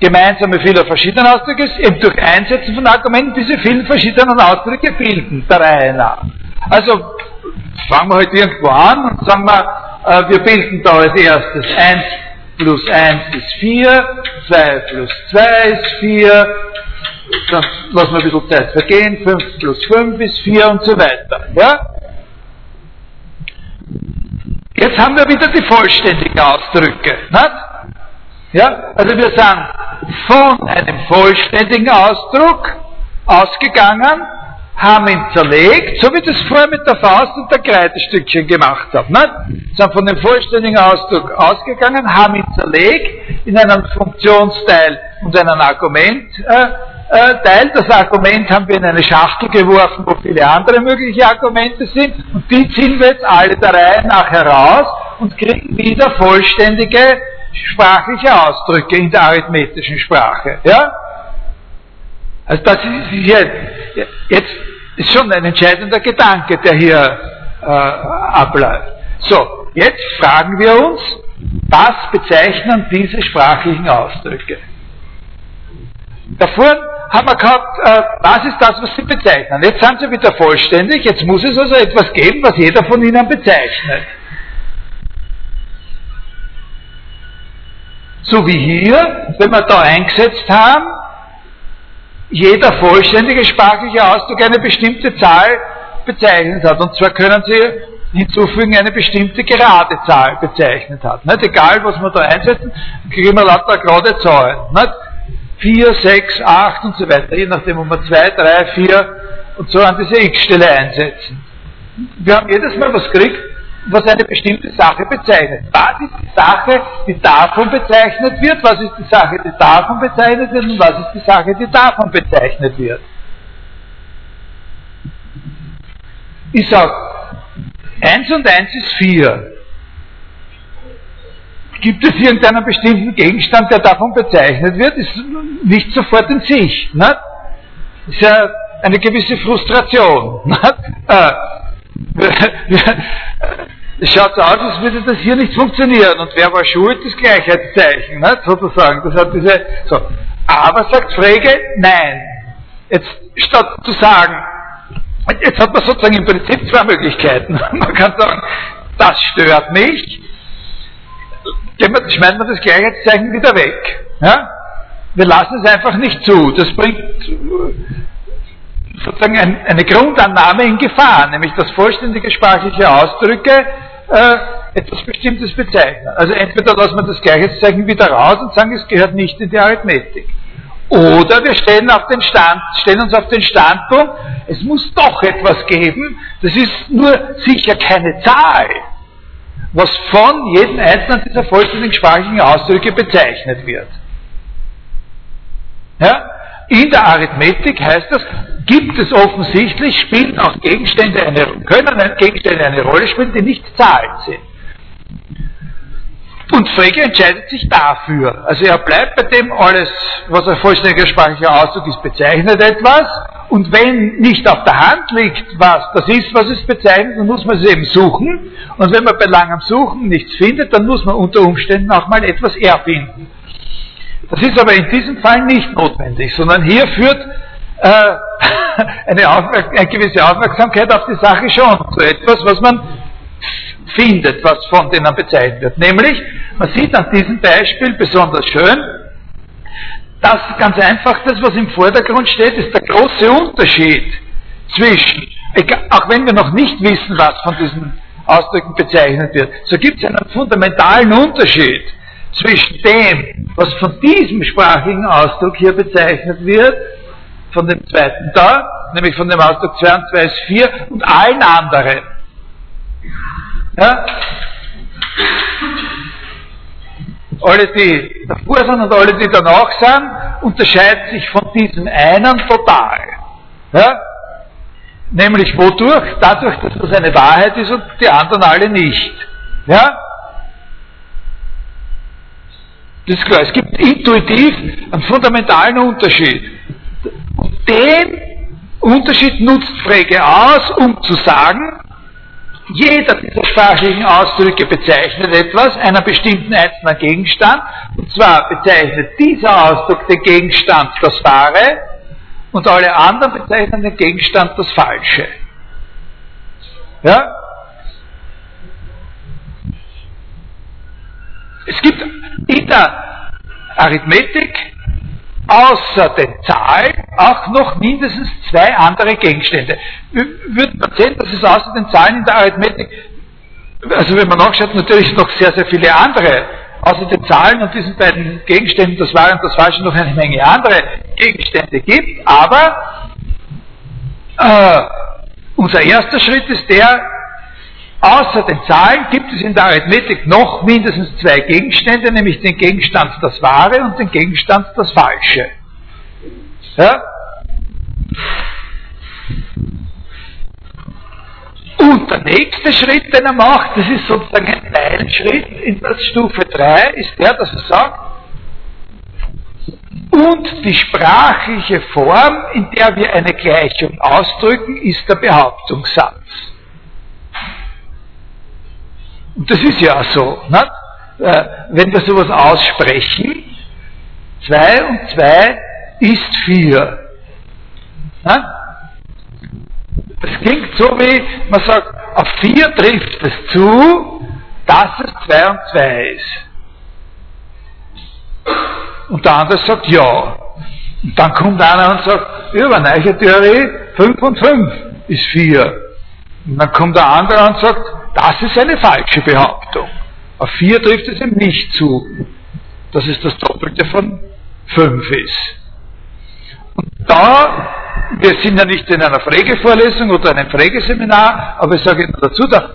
gemeinsame vieler verschiedener Ausdrücke ist, eben durch Einsetzen von Argumenten diese vielen verschiedenen Ausdrücke bilden, der Reihe nach. Also fangen wir halt irgendwo an und sagen wir, äh, wir bilden da als erstes 1 plus 1 ist 4, 2 plus 2 ist 4, dann lassen wir ein bisschen Zeit vergehen, 5 plus 5 ist 4 und so weiter. Ja? Jetzt haben wir wieder die vollständigen Ausdrücke. Nicht? Ja? Also wir sagen, von einem vollständigen Ausdruck ausgegangen, haben ihn zerlegt, so wie das vorher mit der Faust und der Kreidestückchen gemacht habe. Ne? Sind von dem vollständigen Ausdruck ausgegangen, haben ihn zerlegt in einen Funktionsteil und einen Argumentteil. Äh, das Argument haben wir in eine Schachtel geworfen, wo viele andere mögliche Argumente sind, und die ziehen wir jetzt alle der Reihe nach heraus und kriegen wieder vollständige sprachliche Ausdrücke in der arithmetischen Sprache. Ja? Also das ist hier, jetzt ist schon ein entscheidender Gedanke, der hier äh, abläuft. So, jetzt fragen wir uns, was bezeichnen diese sprachlichen Ausdrücke? Davor haben wir gehabt, äh, was ist das, was sie bezeichnen. Jetzt sind sie wieder vollständig, jetzt muss es also etwas geben, was jeder von ihnen bezeichnet. So wie hier, wenn wir da eingesetzt haben, jeder vollständige sprachliche Ausdruck eine bestimmte Zahl bezeichnet hat. Und zwar können Sie hinzufügen, eine bestimmte gerade Zahl bezeichnet hat. Nicht? Egal, was wir da einsetzen, kriegen wir lauter gerade Zahlen. Nicht? 4, 6, 8 und so weiter, je nachdem, ob wir 2, 3, 4 und so an diese X-Stelle einsetzen. Wir haben jedes Mal was gekriegt, was eine bestimmte Sache bezeichnet. Was ist die Sache, die davon bezeichnet wird? Was ist die Sache, die davon bezeichnet wird? Und was ist die Sache, die davon bezeichnet wird? Ich sage, 1 und 1 ist 4. Gibt es irgendeinen bestimmten Gegenstand, der davon bezeichnet wird? Ist nicht sofort in sich. Nicht? Ist ja eine gewisse Frustration. Nicht? Es schaut so aus, als würde das hier nicht funktionieren. Und wer war schuld? Das Gleichheitszeichen, ne? sozusagen. Das hat diese, so. Aber sagt Frege, nein. Jetzt, statt zu sagen, jetzt hat man sozusagen im Prinzip zwei Möglichkeiten. Man kann sagen, das stört mich. Schmeißt man das Gleichheitszeichen wieder weg. Ja? Wir lassen es einfach nicht zu. Das bringt sozusagen ein, eine Grundannahme in Gefahr, nämlich dass vollständige sprachliche Ausdrücke äh, etwas Bestimmtes bezeichnen. Also entweder lassen wir das Gleichheitszeichen wieder raus und sagen, es gehört nicht in die Arithmetik. Oder wir stellen, Stand, stellen uns auf den Standpunkt, es muss doch etwas geben, das ist nur sicher keine Zahl. was von jedem einzelnen dieser vollständigen sprachlichen Ausdrücke bezeichnet wird. Ja? In der Arithmetik heißt das, gibt es offensichtlich, spielen auch Gegenstände eine, können Gegenstände eine Rolle spielen, die nicht Zahlen sind. Und Frege entscheidet sich dafür. Also er bleibt bei dem alles, was ein vollständiger sprachlicher Ausdruck ist, bezeichnet etwas. Und wenn nicht auf der Hand liegt, was das ist, was es bezeichnet, dann muss man es eben suchen. Und wenn man bei langem Suchen nichts findet, dann muss man unter Umständen auch mal etwas erfinden. Das ist aber in diesem Fall nicht notwendig, sondern hier führt äh, eine, eine, gewisse Aufmerksamkeit auf die Sache schon zu etwas, was man findet, was von denen bezeichnet wird. Nämlich, man sieht an diesem Beispiel besonders schön, dass ganz einfach das, was im Vordergrund steht, ist der große Unterschied zwischen, auch wenn wir noch nicht wissen, was von diesen Ausdrücken bezeichnet wird, so gibt es einen fundamentalen Unterschied zwischen dem, was von diesem sprachlichen Ausdruck hier bezeichnet wird, von dem zweiten da, nämlich von dem Ausdruck 2 und 2 ist 4 und allen anderen. Ja? Alle, die davor sind und alle, die danach sind, unterscheiden sich von diesem einen total. Ja? Nämlich wodurch? Dadurch, dass das eine Wahrheit ist und die anderen alle nicht. Ja? Das ist klar. Es gibt intuitiv einen fundamentalen Unterschied. Und den Unterschied nutzt Frege aus, um zu sagen, jeder dieser sprachlichen Ausdrücke bezeichnet etwas, einen bestimmten einzelnen Gegenstand, und zwar bezeichnet dieser Ausdruck den Gegenstand das Wahre und alle anderen bezeichnen den Gegenstand das Falsche. Ja? Der Arithmetik außer den Zahlen auch noch mindestens zwei andere Gegenstände. Würde man sehen, dass es außer den Zahlen in der Arithmetik, also wenn man nachschaut, natürlich noch sehr, sehr viele andere, außer den Zahlen und diesen beiden Gegenständen, das Wahre und das Falsche, noch eine Menge andere Gegenstände gibt, aber äh, unser erster Schritt ist der, Außer den Zahlen gibt es in der Arithmetik noch mindestens zwei Gegenstände, nämlich den Gegenstand das Wahre und den Gegenstand das Falsche. Ja? Und der nächste Schritt, den er macht, das ist sozusagen ein Teilschritt in der Stufe 3, ist der, dass er sagt, und die sprachliche Form, in der wir eine Gleichung ausdrücken, ist der Behauptungssatz. Und das ist ja so. Ne? Wenn wir sowas aussprechen, 2 und 2 ist 4. Ne? Das klingt so wie, man sagt, auf 4 trifft es zu, dass es 2 und 2 ist. Und der andere sagt ja. Und dann kommt einer und sagt, über neue Theorie, 5 und 5 ist 4. Und dann kommt der andere und sagt, das ist eine falsche Behauptung. Auf 4 trifft es ihm nicht zu, dass es das Doppelte von 5 ist. Und da, wir sind ja nicht in einer Frägevorlesung oder einem Frägeseminar, aber ich sage Ihnen dazu, da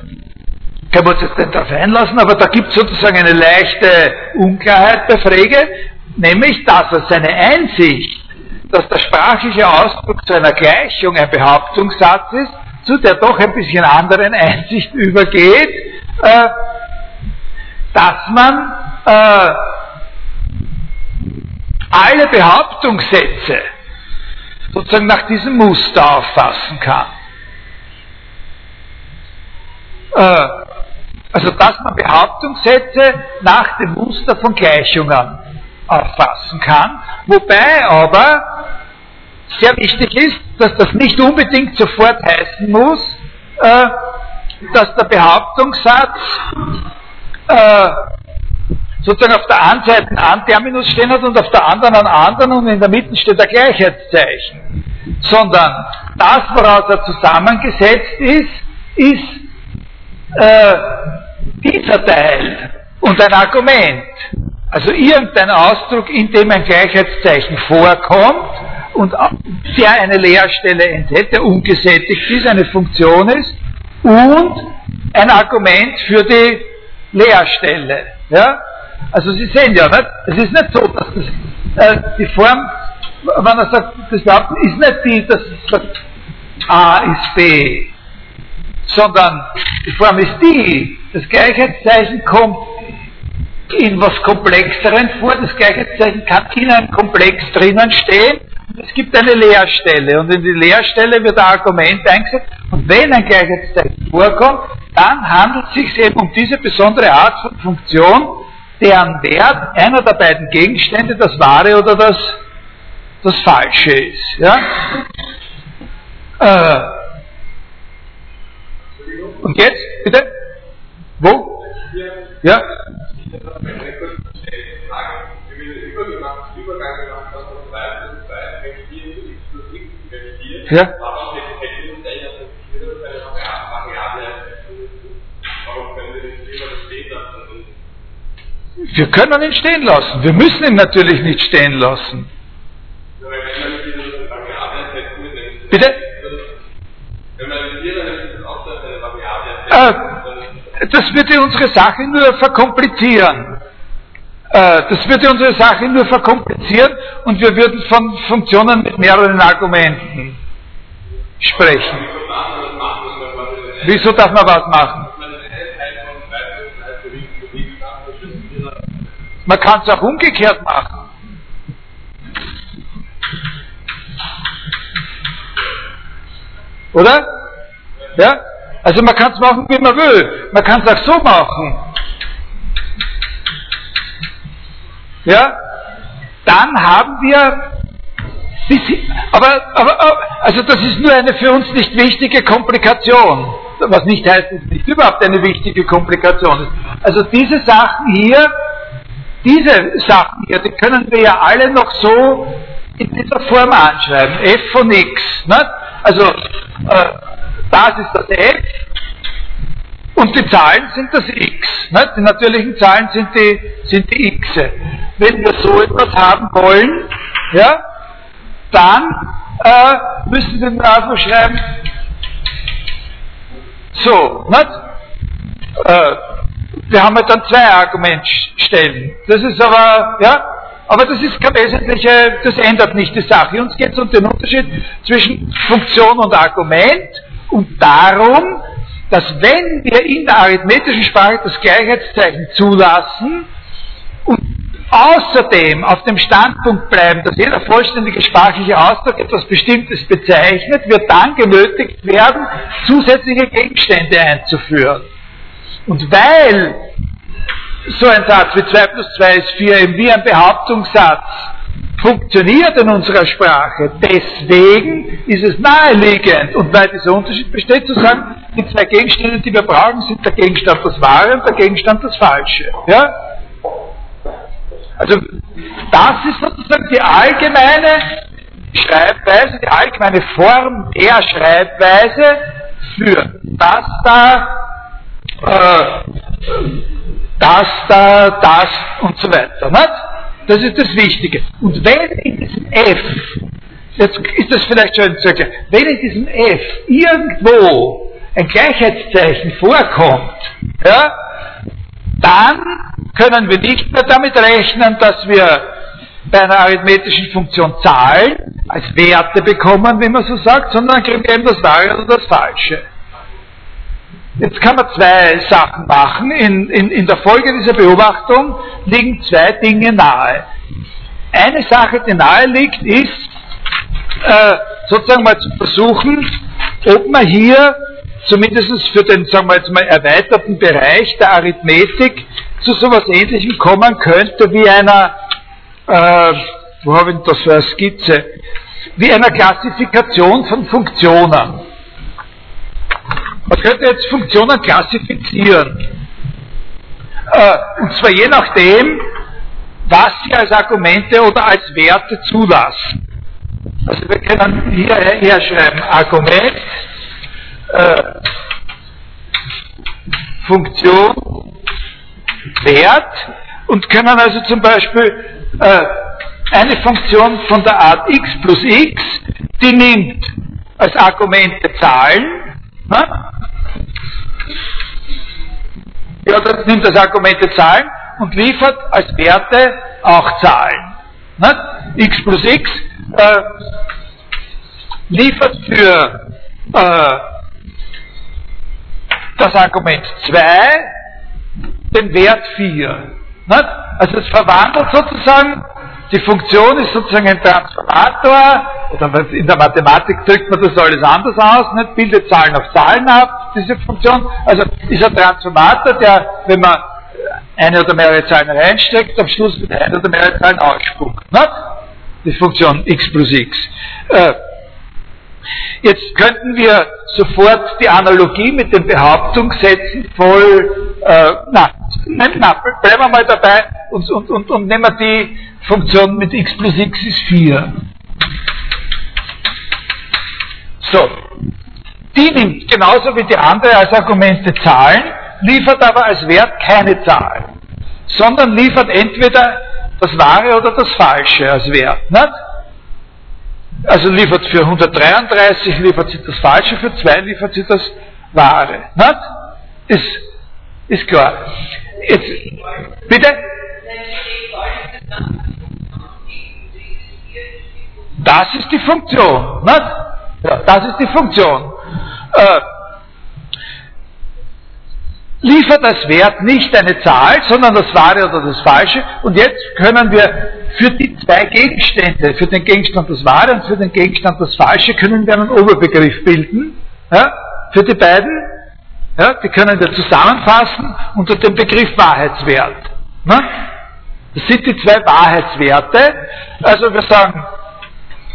können wir uns jetzt nicht darauf einlassen, aber da gibt es sozusagen eine leichte Unklarheit bei Frege, nämlich, dass er seine Einsicht, dass der sprachliche Ausdruck zu einer Gleichung ein Behauptungssatz ist, zu der doch ein bisschen anderen Einsicht übergeht, äh, dass man äh, alle Behauptungssätze sozusagen nach diesem Muster auffassen kann. Äh, also dass man Behauptungssätze nach dem Muster von Gleichungen auffassen kann, wobei aber sehr wichtig ist, dass das nicht unbedingt sofort heißen muss, äh, dass der Behauptungssatz äh, sozusagen auf der einen Seite einen Terminus stehen hat und auf der anderen einen anderen und in der Mitte steht ein Gleichheitszeichen. Sondern das, woraus er zusammengesetzt ist, ist äh, dieser Teil und ein Argument. Also irgendein Ausdruck, in dem ein Gleichheitszeichen vorkommt und der eine Leerstelle enthält, der ungesättigt ist, eine Funktion ist und ein Argument für die Leerstelle. Ja? Also Sie sehen ja, nicht? es ist nicht so, dass das, äh, die Form, wenn er sagt, das überhaupt ist nicht die, dass es sagt, A ist B, sondern die Form ist die, das Gleichheitszeichen kommt in was Komplexeren vor, das Gleichheitszeichen kann in einem Komplex drinnen stehen, es gibt eine Leerstelle und in die Leerstelle wird ein Argument eingesetzt und wenn ein Gleichheitszeichen vorkommt, dann handelt es sich eben um diese besondere Art von Funktion, deren Wert einer der beiden Gegenstände das wahre oder das, das falsche ist. Ja? Äh, und jetzt, bitte? Wo? Ja? Ja? Wir können ihn stehen lassen. Wir müssen ihn natürlich nicht stehen lassen. Bitte? Äh, das würde unsere Sache nur verkomplizieren. Äh, das würde unsere Sache nur verkomplizieren und wir würden von Funktionen mit mehreren Argumenten sprechen. Wieso darf man was machen? Man kann es auch umgekehrt machen. Oder? Ja? Also man kann es machen, wie man will. Man kann es auch so machen. Ja? Dann haben wir aber, aber, also das ist nur eine für uns nicht wichtige Komplikation. Was nicht heißt, dass es nicht überhaupt eine wichtige Komplikation ist. Also diese Sachen hier diese Sachen hier, die können wir ja alle noch so in dieser Form anschreiben. f von x. Nicht? Also äh, das ist das f und die Zahlen sind das x. Nicht? Die natürlichen Zahlen sind die, sind die x. Wenn wir so etwas haben wollen, ja, dann äh, müssen wir einfach schreiben, so, nicht? Äh, wir haben halt dann zwei Argumentstellen. Das ist aber, ja, aber das ist kein wesentliche, das ändert nicht die Sache. Uns geht es um den Unterschied zwischen Funktion und Argument und darum, dass wenn wir in der arithmetischen Sprache das Gleichheitszeichen zulassen und außerdem auf dem Standpunkt bleiben, dass jeder vollständige sprachliche Ausdruck etwas Bestimmtes bezeichnet, wird dann genötigt werden, zusätzliche Gegenstände einzuführen. Und weil so ein Satz wie 2 plus 2 ist 4 eben wie ein Behauptungssatz funktioniert in unserer Sprache, deswegen ist es naheliegend und weil dieser Unterschied besteht, zu sagen, die zwei Gegenstände, die wir brauchen, sind der Gegenstand das Wahre und der Gegenstand das Falsche. Ja? Also das ist sozusagen die allgemeine Schreibweise, die allgemeine Form der Schreibweise für das da äh, das, da, das und so weiter. Nicht? Das ist das Wichtige. Und wenn in diesem F, jetzt ist das vielleicht schon zu erklären, wenn in diesem F irgendwo ein Gleichheitszeichen vorkommt, ja, dann können wir nicht mehr damit rechnen, dass wir bei einer arithmetischen Funktion Zahlen als Werte bekommen, wie man so sagt, sondern kriegen wir eben das Wahre oder das Falsche. Jetzt kann man zwei Sachen machen. In, in, in der Folge dieser Beobachtung liegen zwei Dinge nahe. Eine Sache, die nahe liegt, ist, äh, sozusagen mal zu versuchen, ob man hier zumindest für den, sagen wir jetzt mal, erweiterten Bereich der Arithmetik zu sowas ähnlichem kommen könnte wie einer, äh, wo habe ich das für eine Skizze, wie einer Klassifikation von Funktionen. Man könnte jetzt Funktionen klassifizieren. Äh, und zwar je nachdem, was sie als Argumente oder als Werte zulassen. Also wir können hier herschreiben Argument, äh, Funktion, Wert und können also zum Beispiel äh, eine Funktion von der Art x plus x, die nimmt als Argumente Zahlen, na? ja, das nimmt das Argument der Zahlen und liefert als Werte auch Zahlen. Nicht? x plus x äh, liefert für äh, das Argument 2 den Wert 4. Nicht? Also es verwandelt sozusagen, die Funktion ist sozusagen ein Transformator, oder in der Mathematik drückt man das alles anders aus, nicht? bildet Zahlen auf Zahlen ab, diese Funktion. Also ist ein Transformator, der, wenn man eine oder mehrere Zahlen reinsteckt, am Schluss wird eine oder mehrere Zahlen ausspuckt. Nicht? Die Funktion x plus x. Äh, Jetzt könnten wir sofort die Analogie mit den Behauptungssätzen voll, äh, na, na, bleiben wir mal dabei und, und, und, und nehmen wir die Funktion mit x plus x ist 4. So, die nimmt genauso wie die andere als Argumente Zahlen, liefert aber als Wert keine Zahl, sondern liefert entweder das Wahre oder das Falsche als Wert. Nicht? Also liefert für 133, liefert sie das Falsche, für 2 liefert sie das Wahre. Nicht? Ist, ist klar. Jetzt, bitte? Das ist die Funktion. Nicht? Ja, das ist die Funktion. Äh, liefert als Wert nicht eine Zahl, sondern das Wahre oder das Falsche. Und jetzt können wir für die zwei Gegenstände, für den Gegenstand das Wahre und für den Gegenstand das Falsche, können wir einen Oberbegriff bilden. Ja, für die beiden. Ja, die können wir zusammenfassen unter dem Begriff Wahrheitswert. Ne? Das sind die zwei Wahrheitswerte. Also wir sagen,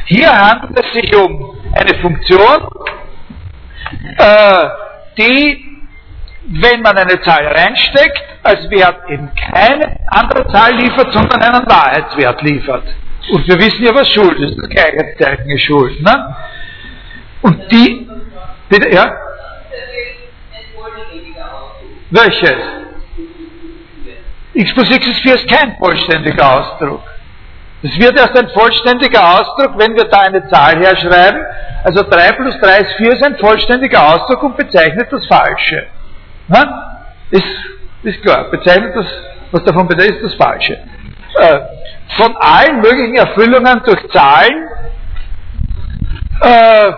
hier handelt es sich um eine Funktion, äh, die wenn man eine Zahl reinsteckt, als Wert eben keine andere Zahl liefert, sondern einen Wahrheitswert liefert. Und wir wissen ja, was Schuld ist. Das Gleichheitszeichen ist Schuld. Ne? Und die, bitte, ja? Welches? x plus x ist 4 ist kein vollständiger Ausdruck. Es wird erst ein vollständiger Ausdruck, wenn wir da eine Zahl herschreiben. Also 3 plus 3 ist 4 ist ein vollständiger Ausdruck und bezeichnet das Falsche. Na? Ist, ist klar, bezeichnet das, was davon bedeutet, ist das Falsche. Äh, von allen möglichen Erfüllungen durch Zahlen äh,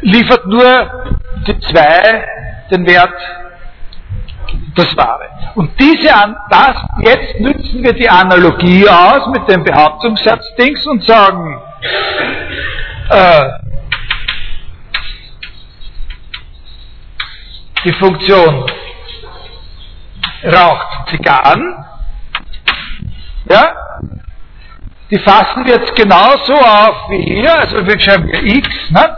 liefert nur die 2 den Wert das Wahre. Und diese, das, jetzt nützen wir die Analogie aus mit dem Behauptungssatz-Dings und sagen, äh, die Funktion raucht Zigarren, ja, die fassen wir jetzt genauso auf wie hier, also wir schreiben hier x, ne?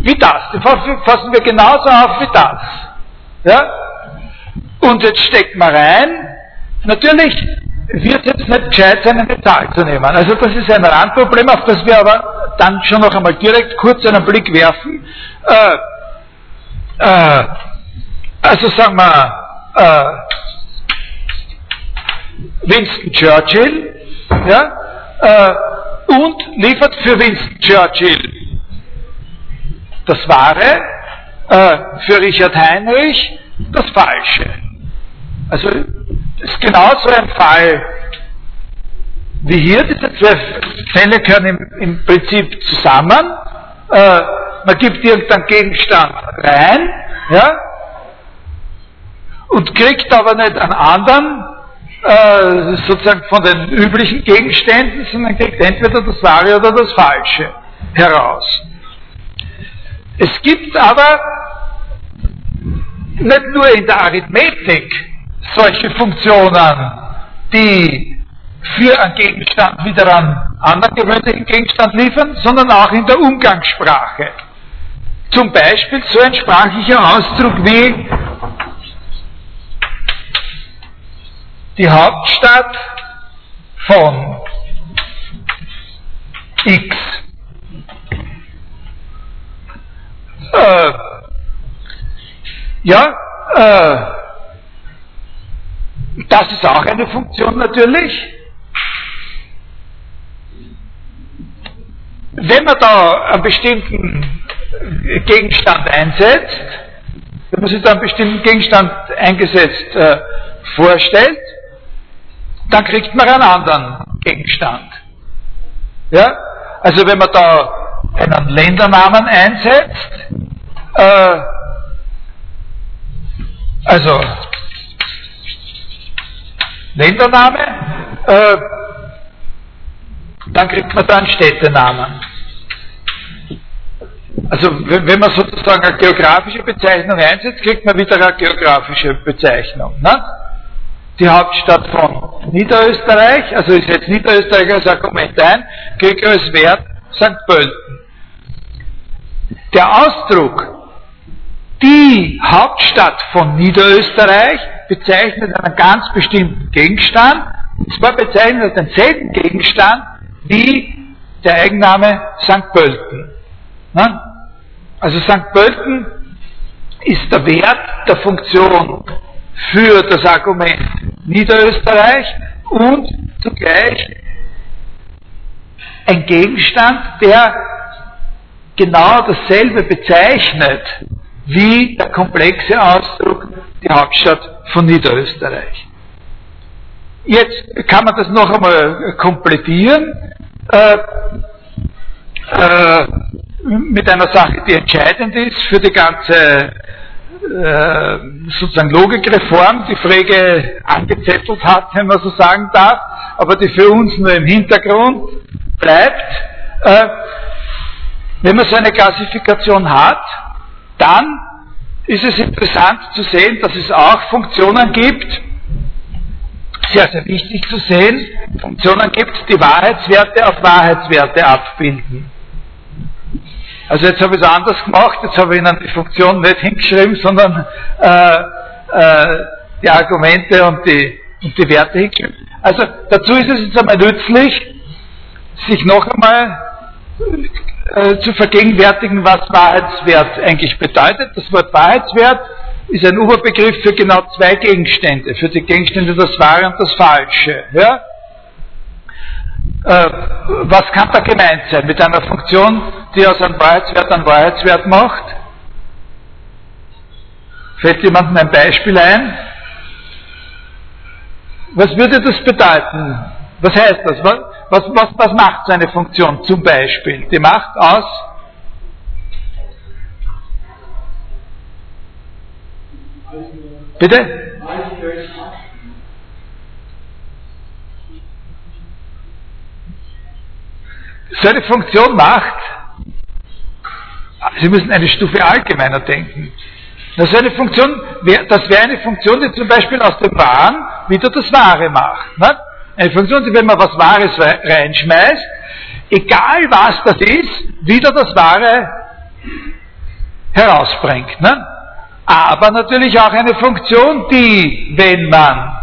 wie das, die fassen wir genauso auf wie das. Ja? Und jetzt steckt man rein, natürlich wird jetzt nicht gescheit sein, eine Zahl zu nehmen. Also das ist ein Randproblem, auf das wir aber dann schon noch einmal direkt kurz einen Blick werfen. Äh, äh, also sagen wir, äh, Winston Churchill, ja, äh, und liefert für Winston Churchill das Wahre, äh, für Richard Heinrich das Falsche. Also das ist genauso ein Fall wie hier. Diese zwei Fälle gehören im, im Prinzip zusammen. Äh, man gibt irgendeinen Gegenstand rein, ja, und kriegt aber nicht einen anderen, äh, sozusagen von den üblichen Gegenständen, sondern kriegt entweder das Wahre oder das Falsche heraus. Es gibt aber nicht nur in der Arithmetik solche Funktionen, die für einen Gegenstand wieder einen anderen gewöhnlichen Gegenstand liefern, sondern auch in der Umgangssprache. Zum Beispiel so ein sprachlicher Ausdruck wie die Hauptstadt von X. Äh, ja, äh, das ist auch eine Funktion natürlich. Wenn man da einen bestimmten Gegenstand einsetzt, wenn man sich da einen bestimmten Gegenstand eingesetzt äh, vorstellt, dann kriegt man einen anderen Gegenstand. Ja? Also wenn man da einen Ländernamen einsetzt, äh, also Ländername, äh, dann kriegt man da einen Städtenamen. Also wenn man sozusagen eine geografische Bezeichnung einsetzt, kriegt man wieder eine geografische Bezeichnung. Ne? Die Hauptstadt von Niederösterreich, also ich setze Niederösterreich als Argument ein, kriege als Wert St. Pölten. Der Ausdruck die Hauptstadt von Niederösterreich bezeichnet einen ganz bestimmten Gegenstand, und zwar bezeichnet denselben Gegenstand wie der Eigenname St. Pölten. Ne? Also St. Pölten ist der Wert der Funktion für das Argument Niederösterreich und zugleich ein Gegenstand, der genau dasselbe bezeichnet wie der komplexe Ausdruck die Hauptstadt von Niederösterreich. Jetzt kann man das noch einmal komplettieren. Äh, äh, mit einer Sache, die entscheidend ist für die ganze äh, sozusagen Logikreform, die Frege angezettelt hat, wenn man so sagen darf, aber die für uns nur im Hintergrund bleibt. Äh, wenn man so eine Klassifikation hat, dann ist es interessant zu sehen, dass es auch Funktionen gibt, sehr, sehr wichtig zu sehen, Funktionen gibt, die Wahrheitswerte auf Wahrheitswerte abbilden. Also jetzt habe ich es anders gemacht, jetzt habe ich Ihnen die Funktion nicht hingeschrieben, sondern äh, äh, die Argumente und die, und die Werte hingeschrieben. Also dazu ist es jetzt einmal nützlich, sich noch einmal äh, zu vergegenwärtigen, was Wahrheitswert eigentlich bedeutet. Das Wort Wahrheitswert ist ein Oberbegriff für genau zwei Gegenstände, für die Gegenstände das Wahre und das Falsche. Ja? Äh, was kann da gemeint sein mit einer Funktion, die aus einem Wahrheitswert einen Wahrheitswert macht? Fällt jemandem ein Beispiel ein? Was würde das bedeuten? Was heißt das? Was, was, was macht so eine Funktion zum Beispiel? Die macht aus Bitte? So eine Funktion macht, Sie müssen eine Stufe allgemeiner denken. So eine Funktion, das wäre eine Funktion, die zum Beispiel aus dem Wahren wieder das Wahre macht. Ne? Eine Funktion, die, wenn man was Wahres reinschmeißt, egal was das ist, wieder das Wahre herausbringt. Ne? Aber natürlich auch eine Funktion, die, wenn man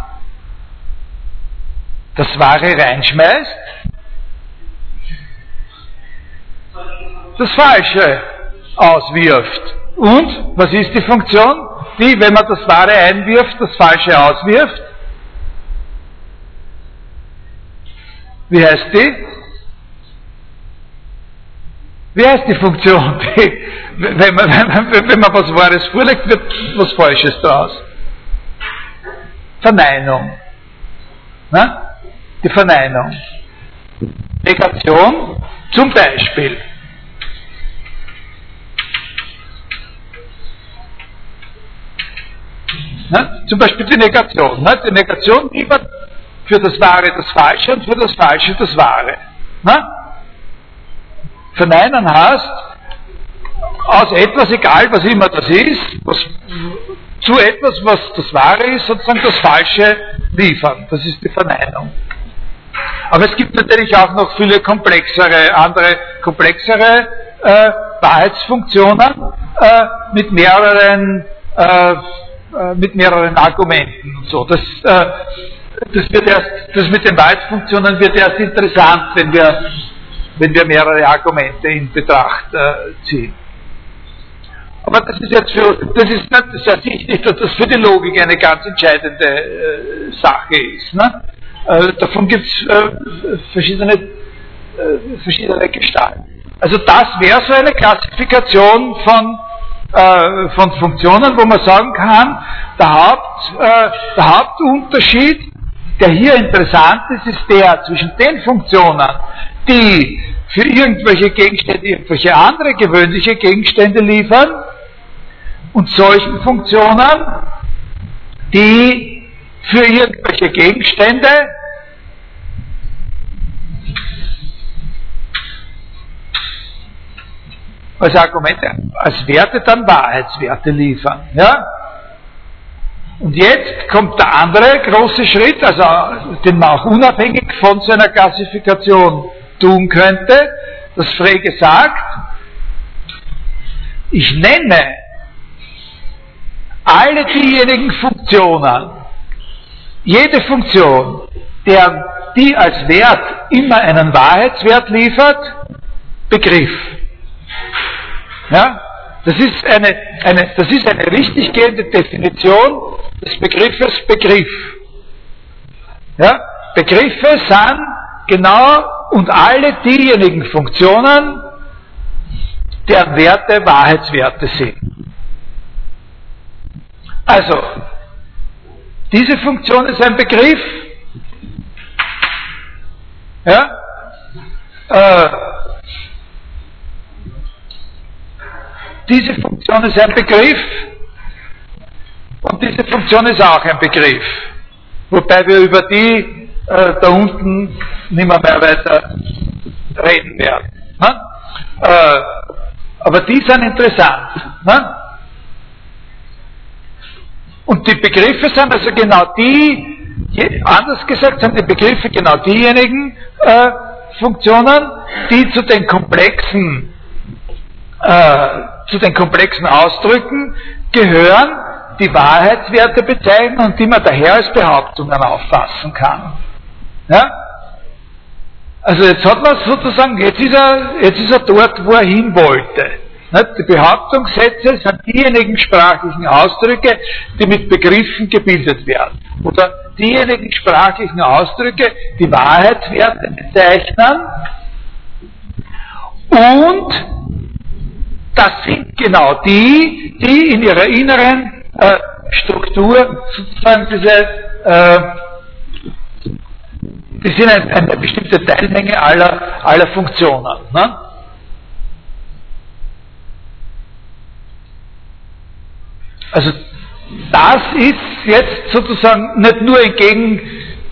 das Wahre reinschmeißt, das Falsche auswirft. Und was ist die Funktion? Die, wenn man das Wahre einwirft, das Falsche auswirft. Wie heißt die? Wie heißt die Funktion? Die, wenn, man, wenn, wenn man was Wahres vorlegt, wird was Falsches daraus. Verneinung. Na? Die Verneinung. Negation zum Beispiel. Ne? Zum Beispiel die Negation. Ne? Die Negation liefert für das Wahre das Falsche und für das Falsche das Wahre. Ne? Verneinen heißt, aus etwas, egal was immer das ist, was, zu etwas, was das Wahre ist, sozusagen das Falsche liefern. Das ist die Verneinung. Aber es gibt natürlich auch noch viele komplexere, andere komplexere äh, Wahrheitsfunktionen äh, mit mehreren äh, äh, mit mehreren Argumenten und so. Das, äh, das, wird erst, das mit den Wahrheitsfunktionen wird erst interessant, wenn wir, wenn wir mehrere Argumente in Betracht äh, ziehen. Aber das ist jetzt für, das ist sehr sichtlich, dass das für die Logik eine ganz entscheidende äh, Sache ist. Ne? Äh, davon gibt es verschiedene, verschiedene Gestalten. Also das wäre so eine Klassifikation von äh, von Funktionen, wo man sagen kann, der, Haupt, äh, der Hauptunterschied, der hier interessant ist, ist der zwischen den Funktionen, die für irgendwelche Gegenstände, irgendwelche andere gewöhnliche Gegenstände liefern und solchen Funktionen, die für irgendwelche Gegenstände als Argumente, als Werte dann Wahrheitswerte liefern. Ja? Und jetzt kommt der andere große Schritt, also den man auch unabhängig von seiner Klassifikation tun könnte, dass Frege sagt, ich nenne alle diejenigen Funktionen, jede Funktion, der die als Wert immer einen Wahrheitswert liefert, Begriff. Ja? Das ist eine, eine, das ist eine richtig gehende Definition des Begriffes Begriff. Ja? Begriffe sind genau und alle diejenigen Funktionen, deren Werte Wahrheitswerte sind. Also, diese Funktion ist ein Begriff. Ja? Äh, diese Funktion ist ein Begriff und diese Funktion ist auch ein Begriff. Wobei wir über die äh, da unten nicht mehr, mehr weiter reden werden. Ne? Äh, aber die sind interessant. Ne? Und die Begriffe sind also genau die, anders gesagt sind die Begriffe genau diejenigen äh, Funktionen, die zu den komplexen, äh, zu den komplexen Ausdrücken gehören, die Wahrheitswerte bezeichnen und die man daher als Behauptungen auffassen kann. Ja? Also jetzt hat man sozusagen, jetzt ist er, jetzt ist er dort, wo er hin wollte. Die Behauptungssätze sind diejenigen sprachlichen Ausdrücke, die mit Begriffen gebildet werden. Oder diejenigen sprachlichen Ausdrücke, die Wahrheitswerte bezeichnen. Und das sind genau die, die in ihrer inneren äh, Struktur sozusagen diese, äh, die sind eine, eine, bestimmte Teilmenge aller, aller Funktionen. Ne? Also das ist jetzt sozusagen nicht nur entgegen,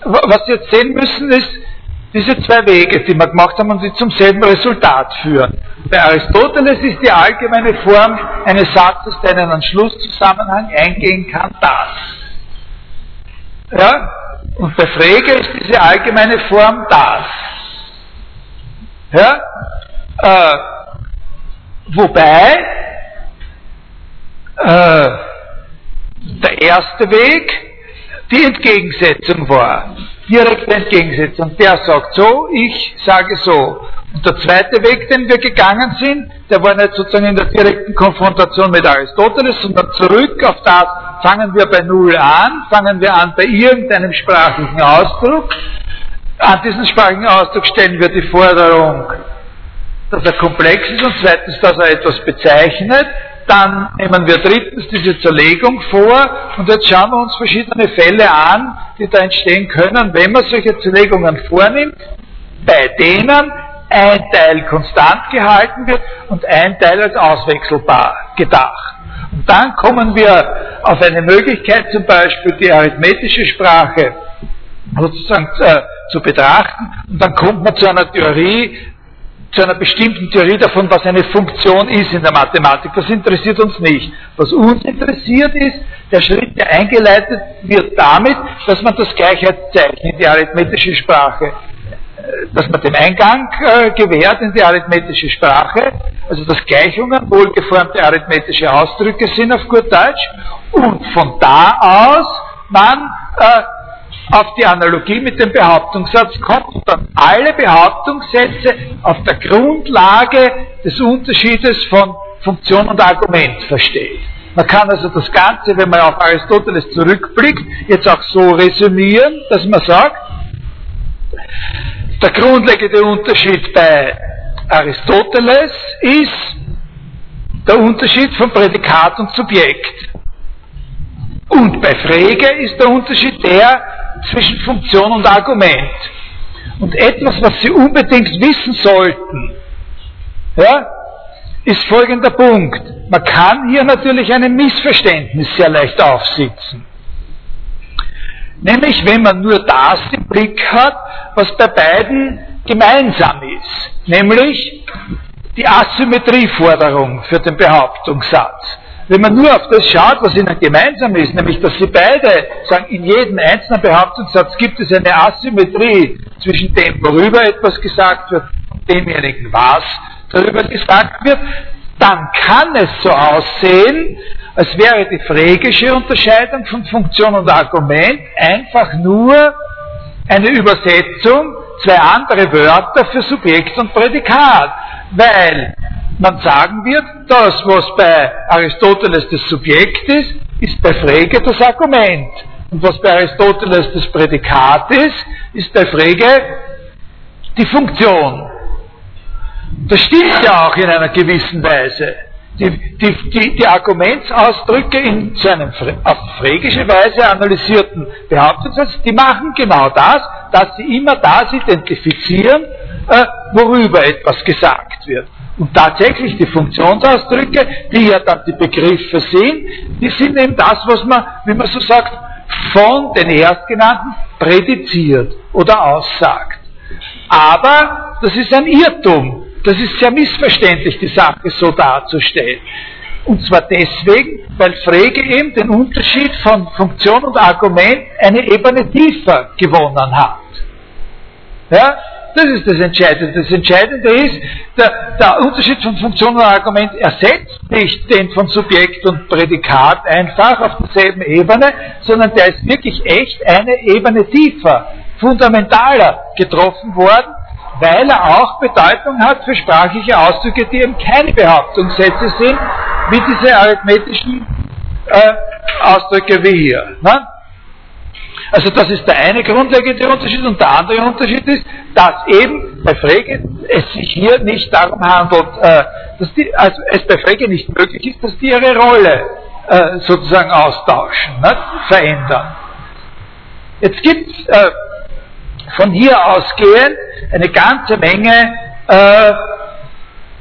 was Sie jetzt sehen müssen, ist diese zwei Wege, die wir gemacht haben und die zum selben Resultat führen. Bei Aristoteles ist die allgemeine Form eines Satzes, der in einen Schlusszusammenhang eingehen kann, das. Ja? Und bei Frege ist diese allgemeine Form das. Ja? Äh, wobei äh, der erste Weg die Entgegensetzung war. Direkte Entgegensetzung. Der sagt so, ich sage so. Und der zweite Weg, den wir gegangen sind, der war nicht sozusagen in der direkten Konfrontation mit Aristoteles, sondern zurück auf das, fangen wir bei Null an, fangen wir an bei irgendeinem sprachlichen Ausdruck. An diesen sprachlichen Ausdruck stellen wir die Forderung, dass er komplex ist und zweitens, dass er etwas bezeichnet dann nehmen wir drittens diese Zerlegung vor und jetzt schauen wir uns verschiedene Fälle an, die da entstehen können, wenn man solche Zerlegungen vornimmt, bei denen ein Teil konstant gehalten wird und ein Teil als auswechselbar gedacht. Und dann kommen wir auf eine Möglichkeit, zum Beispiel die arithmetische Sprache sozusagen äh, zu betrachten. Und dann kommt man zu einer Theorie, zu einer bestimmten Theorie davon, was eine Funktion ist in der Mathematik. Das interessiert uns nicht. Was uns interessiert ist, der Schritt, der eingeleitet wird damit, dass man das Gleichheitszeichen in die arithmetische Sprache, äh, dass man den Eingang äh, gewährt in die arithmetische Sprache, also dass Gleichungen wohlgeformte arithmetische Ausdrücke sind auf gut Deutsch, und von da aus man äh, auf die Analogie mit dem Behauptungssatz kommt dann alle Behauptungssätze auf der Grundlage des Unterschiedes von Funktion und Argument versteht. Man kann also das Ganze, wenn man auf Aristoteles zurückblickt, jetzt auch so resümieren, dass man sagt, der grundlegende Unterschied bei Aristoteles ist, der Unterschied von Prädikat und Subjekt. Und bei Frege ist der Unterschied der zwischen Funktion und Argument. Und etwas, was Sie unbedingt wissen sollten, ja, ist folgender Punkt. Man kann hier natürlich ein Missverständnis sehr leicht aufsitzen. Nämlich, wenn man nur das im Blick hat, was bei beiden gemeinsam ist. Nämlich die Asymmetrieforderung für den Behauptungssatz. Wenn man nur auf das schaut, was ihnen gemeinsam ist, nämlich dass sie beide sagen, in jedem einzelnen Behauptungssatz gibt es eine Asymmetrie zwischen dem, worüber etwas gesagt wird, und demjenigen, was darüber gesagt wird, dann kann es so aussehen, als wäre die phrägische Unterscheidung von Funktion und Argument einfach nur eine Übersetzung, zwei andere Wörter für Subjekt und Prädikat, weil man sagen wird, das, was bei Aristoteles das Subjekt ist, ist bei Frege das Argument. Und was bei Aristoteles das Prädikat ist, ist bei Frege die Funktion. Das stimmt ja auch in einer gewissen Weise. Die, die, die, die Argumentsausdrücke in zu einem auf phrägische Weise analysierten Behauptungssatz, die machen genau das, dass sie immer das identifizieren, äh, worüber etwas gesagt wird. Und tatsächlich die Funktionsausdrücke, die ja dann die Begriffe sind, die sind eben das, was man, wie man so sagt, von den Erstgenannten prädiziert oder aussagt. Aber das ist ein Irrtum. Das ist sehr missverständlich, die Sache so darzustellen. Und zwar deswegen, weil Frege eben den Unterschied von Funktion und Argument eine Ebene tiefer gewonnen hat. Ja? Das ist das Entscheidende. Das Entscheidende ist, der, der Unterschied von Funktion und Argument ersetzt nicht den von Subjekt und Prädikat einfach auf derselben Ebene, sondern der ist wirklich echt eine Ebene tiefer, fundamentaler getroffen worden weil er auch Bedeutung hat für sprachliche Ausdrücke, die eben keine Behauptungssätze sind, wie diese arithmetischen äh, Ausdrücke wie hier. Ne? Also das ist der eine grundlegende Unterschied und der andere Unterschied ist, dass eben bei Frege es sich hier nicht darum handelt, äh, dass die, also es bei Frege nicht möglich ist, dass die ihre Rolle äh, sozusagen austauschen, ne? verändern. Jetzt gibt es äh, von hier ausgehend eine ganze Menge, äh,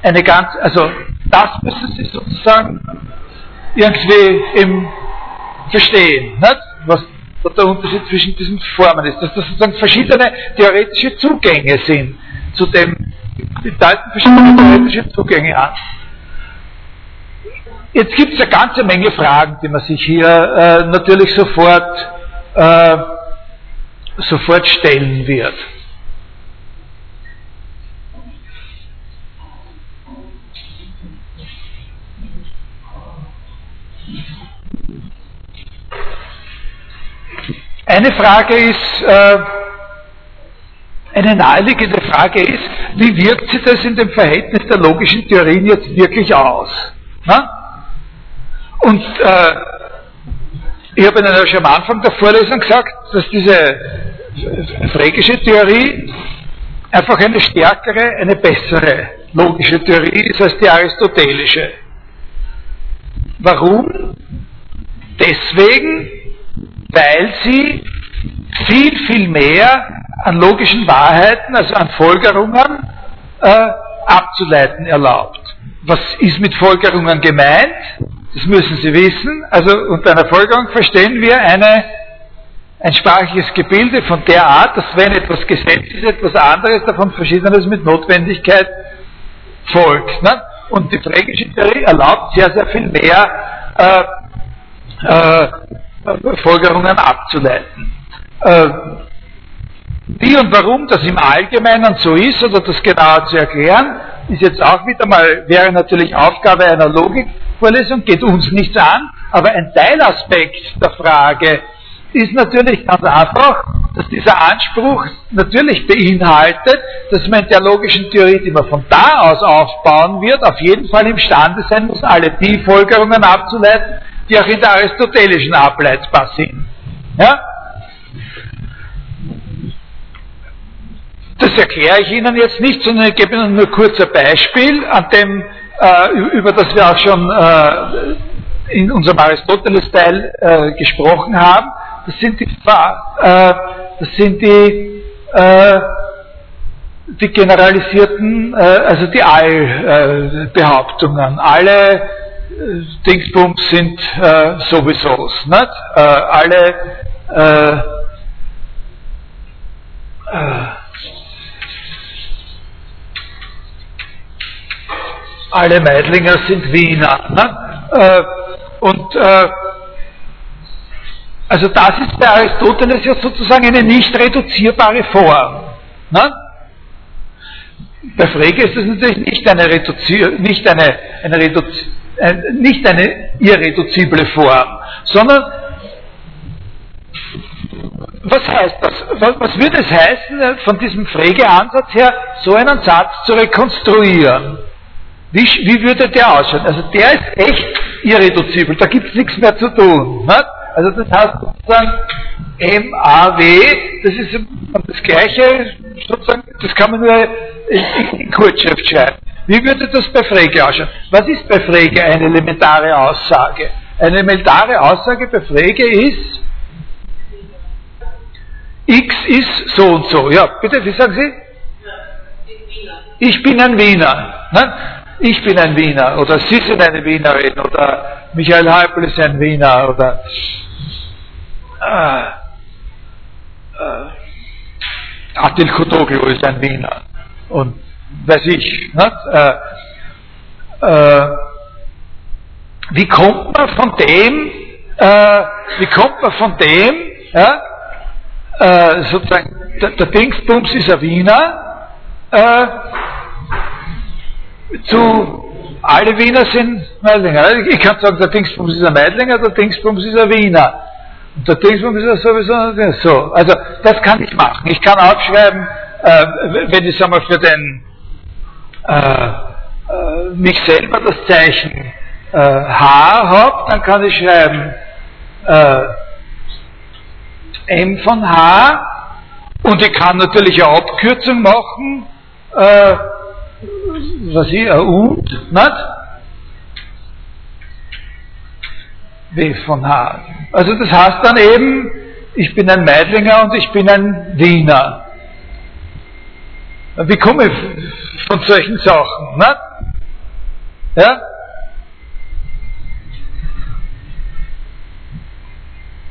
eine ganz, also das müssen Sie sozusagen irgendwie im verstehen, nicht? was der Unterschied zwischen diesen Formen ist, dass das sozusagen verschiedene theoretische Zugänge sind zu dem, die deuten verschiedene theoretische Zugänge an. Jetzt gibt es eine ganze Menge Fragen, die man sich hier äh, natürlich sofort äh, sofort stellen wird. Eine Frage ist, äh, eine naheliegende Frage ist, wie wirkt sich das in dem Verhältnis der logischen Theorien jetzt wirklich aus? Und äh, ich habe Ihnen ja schon am Anfang der Vorlesung gesagt, dass diese phrägische Theorie einfach eine stärkere, eine bessere logische Theorie ist als die aristotelische. Warum? Deswegen, weil sie viel, viel mehr an logischen Wahrheiten, also an Folgerungen, äh, abzuleiten erlaubt. Was ist mit Folgerungen gemeint? Das müssen Sie wissen. Also unter einer Folgerung verstehen wir eine ein sprachliches Gebilde von der Art, dass wenn etwas Gesetz ist, etwas anderes davon Verschiedenes mit Notwendigkeit folgt. Ne? Und die phrägische Theorie erlaubt sehr, sehr viel mehr äh, äh, Folgerungen abzuleiten. Äh, wie und warum das im Allgemeinen so ist oder das genauer zu erklären, ist jetzt auch wieder mal, wäre natürlich Aufgabe einer Logikvorlesung, geht uns nichts an, aber ein Teilaspekt der Frage, ist natürlich ganz einfach, dass dieser Anspruch natürlich beinhaltet, dass man in der logischen Theorie, die man von da aus aufbauen wird, auf jeden Fall imstande sein muss, alle die Folgerungen abzuleiten, die auch in der aristotelischen ableitbar sind. Ja? Das erkläre ich Ihnen jetzt nicht, sondern ich gebe Ihnen nur ein Beispiel, an dem äh, über das wir auch schon äh, in unserem Aristoteles-Teil äh, gesprochen haben, das sind die, äh, das sind die, äh, die generalisierten, äh, also die Allbehauptungen. Alle Dingsbums sind sowieso, nicht? alle alle Meidlinger sind Wiener. Ne? Äh, und äh, also das ist bei Aristoteles ja sozusagen eine nicht reduzierbare Form. Ne? Bei Frege ist das natürlich nicht eine, Reduzier nicht eine, eine, Reduzi äh, nicht eine irreduzible Form, sondern was heißt das? Was, würde es heißen, äh, von diesem Frege-Ansatz her, so einen Satz zu rekonstruieren? Wie, wie würde der ausschauen? Also der ist echt irreduzibel, da gibt es nichts mehr zu tun. Nicht? Also das heißt sozusagen MAW, das ist das gleiche, sozusagen, das kann man nur in, in Kurzschrift schreiben. Wie würde das bei Frege ausschauen? Was ist bei Frege eine elementare Aussage? Eine elementare Aussage bei Frege ist, X ist so und so. Ja, bitte, wie sagen Sie? Ich bin ein Wiener. Ne? ich bin ein Wiener oder Sie sind eine Wienerin oder Michael Heupel ist ein Wiener oder äh, äh, Atil Kutoglu ist ein Wiener und weiß ich. Nicht? Äh, äh, wie kommt man von dem, äh, wie kommt man von dem, ja, äh, sozusagen, der, der Dingsbums ist ein Wiener, äh, zu alle Wiener sind Meidlinger. Ich kann sagen, der Dingsbums ist ein Meidlinger, der Dingsbums ist ein Wiener. Und der Dingsbums ist ja sowieso so. Also das kann ich machen. Ich kann aufschreiben, äh, wenn ich sag mal für den äh, äh, mich selber das Zeichen äh, H habe, dann kann ich schreiben äh, M von H und ich kann natürlich eine Abkürzung machen. Äh, was ich, ein Und, nicht? W von H. Also das heißt dann eben, ich bin ein Meidlinger und ich bin ein Wiener. Wie komme ich von solchen Sachen? Nicht? Ja?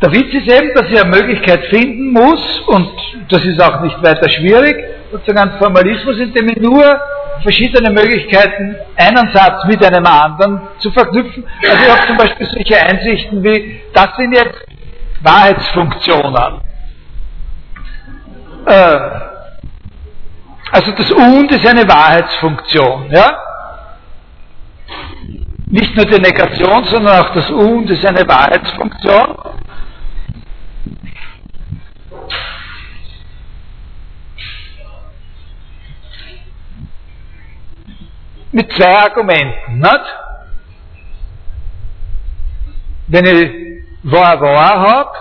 Der Witz ist eben, dass ich eine Möglichkeit finden muss, und das ist auch nicht weiter schwierig, sozusagen ein Formalismus, in dem ich nur verschiedene Möglichkeiten, einen Satz mit einem anderen zu verknüpfen. Also ich habe zum Beispiel solche Einsichten wie, das sind jetzt Wahrheitsfunktionen. Äh, also das Und ist eine Wahrheitsfunktion. Ja? Nicht nur die Negation, sondern auch das Und ist eine Wahrheitsfunktion. mit zwei Argumenten. Nicht? Wenn ich wahr wahr habe,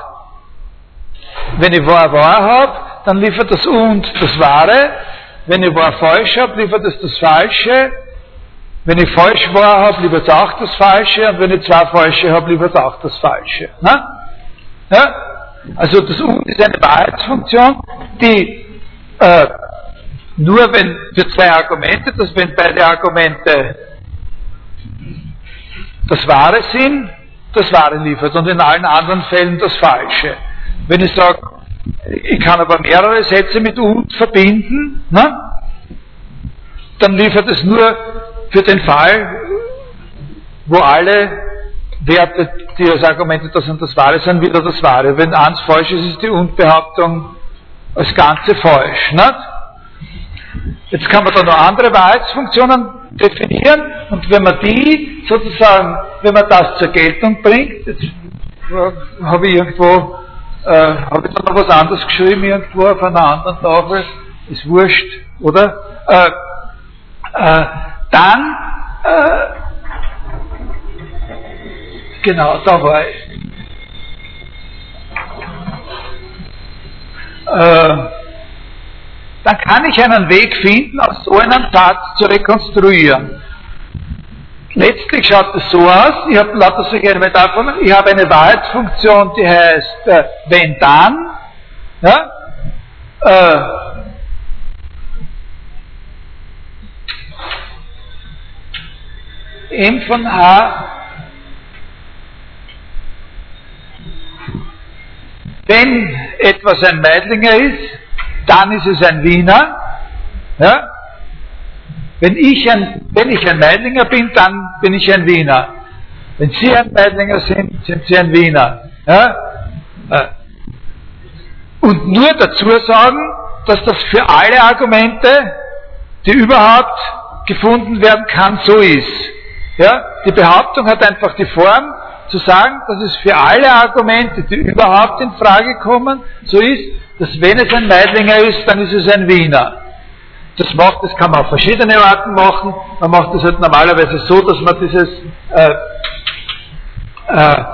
wenn ich wahr wahr habe, dann liefert das und das Wahre. Wenn ich wahr falsch habe, liefert es das Falsche. Wenn ich falsch wahr habe, liefert es auch das Falsche. Und wenn ich zwei Falsche habe, liefert es auch das Falsche. Na? Ja? Also das und ist eine Wahrheitsfunktion, die äh, nur wenn für zwei Argumente, dass wenn beide Argumente das Wahre sind, das Wahre liefert und in allen anderen Fällen das Falsche. Wenn ich sage, ich kann aber mehrere Sätze mit und verbinden, ne? dann liefert es nur für den Fall, wo alle Werte, die als Argumente da sind, das Wahre sind, wieder das Wahre. Wenn eins falsch ist, ist die Und-Behauptung als Ganze falsch. Nicht? Jetzt kann man da noch andere Wahrheitsfunktionen definieren und wenn man die sozusagen, wenn man das zur Geltung bringt, jetzt habe ich irgendwo, äh, habe ich da noch was anderes geschrieben irgendwo auf einer anderen Tafel, ist wurscht, oder? Äh, äh, dann, äh, genau, da war ich. Äh, dann kann ich einen Weg finden, aus so einem Satz zu rekonstruieren. Letztlich schaut es so aus, ich habe lauter solche Metaphern, ich habe eine Wahrheitsfunktion, die heißt äh, wenn dann, ja, äh, m von h wenn etwas ein Meidlinger ist, dann ist es ein Wiener. Ja? Wenn, ich ein, wenn ich ein Meidlinger bin, dann bin ich ein Wiener. Wenn Sie ein Meidlinger sind, sind Sie ein Wiener. Ja? Äh. Und nur dazu sagen, dass das für alle Argumente, die überhaupt gefunden werden kann, so ist. Ja? Die Behauptung hat einfach die Form, zu sagen, dass es für alle Argumente, die überhaupt in Frage kommen, so ist, dass wenn es ein Meidlinger ist, dann ist es ein Wiener. Das macht, das kann man auf verschiedene Arten machen. Man macht das halt normalerweise so, dass man dieses äh, äh,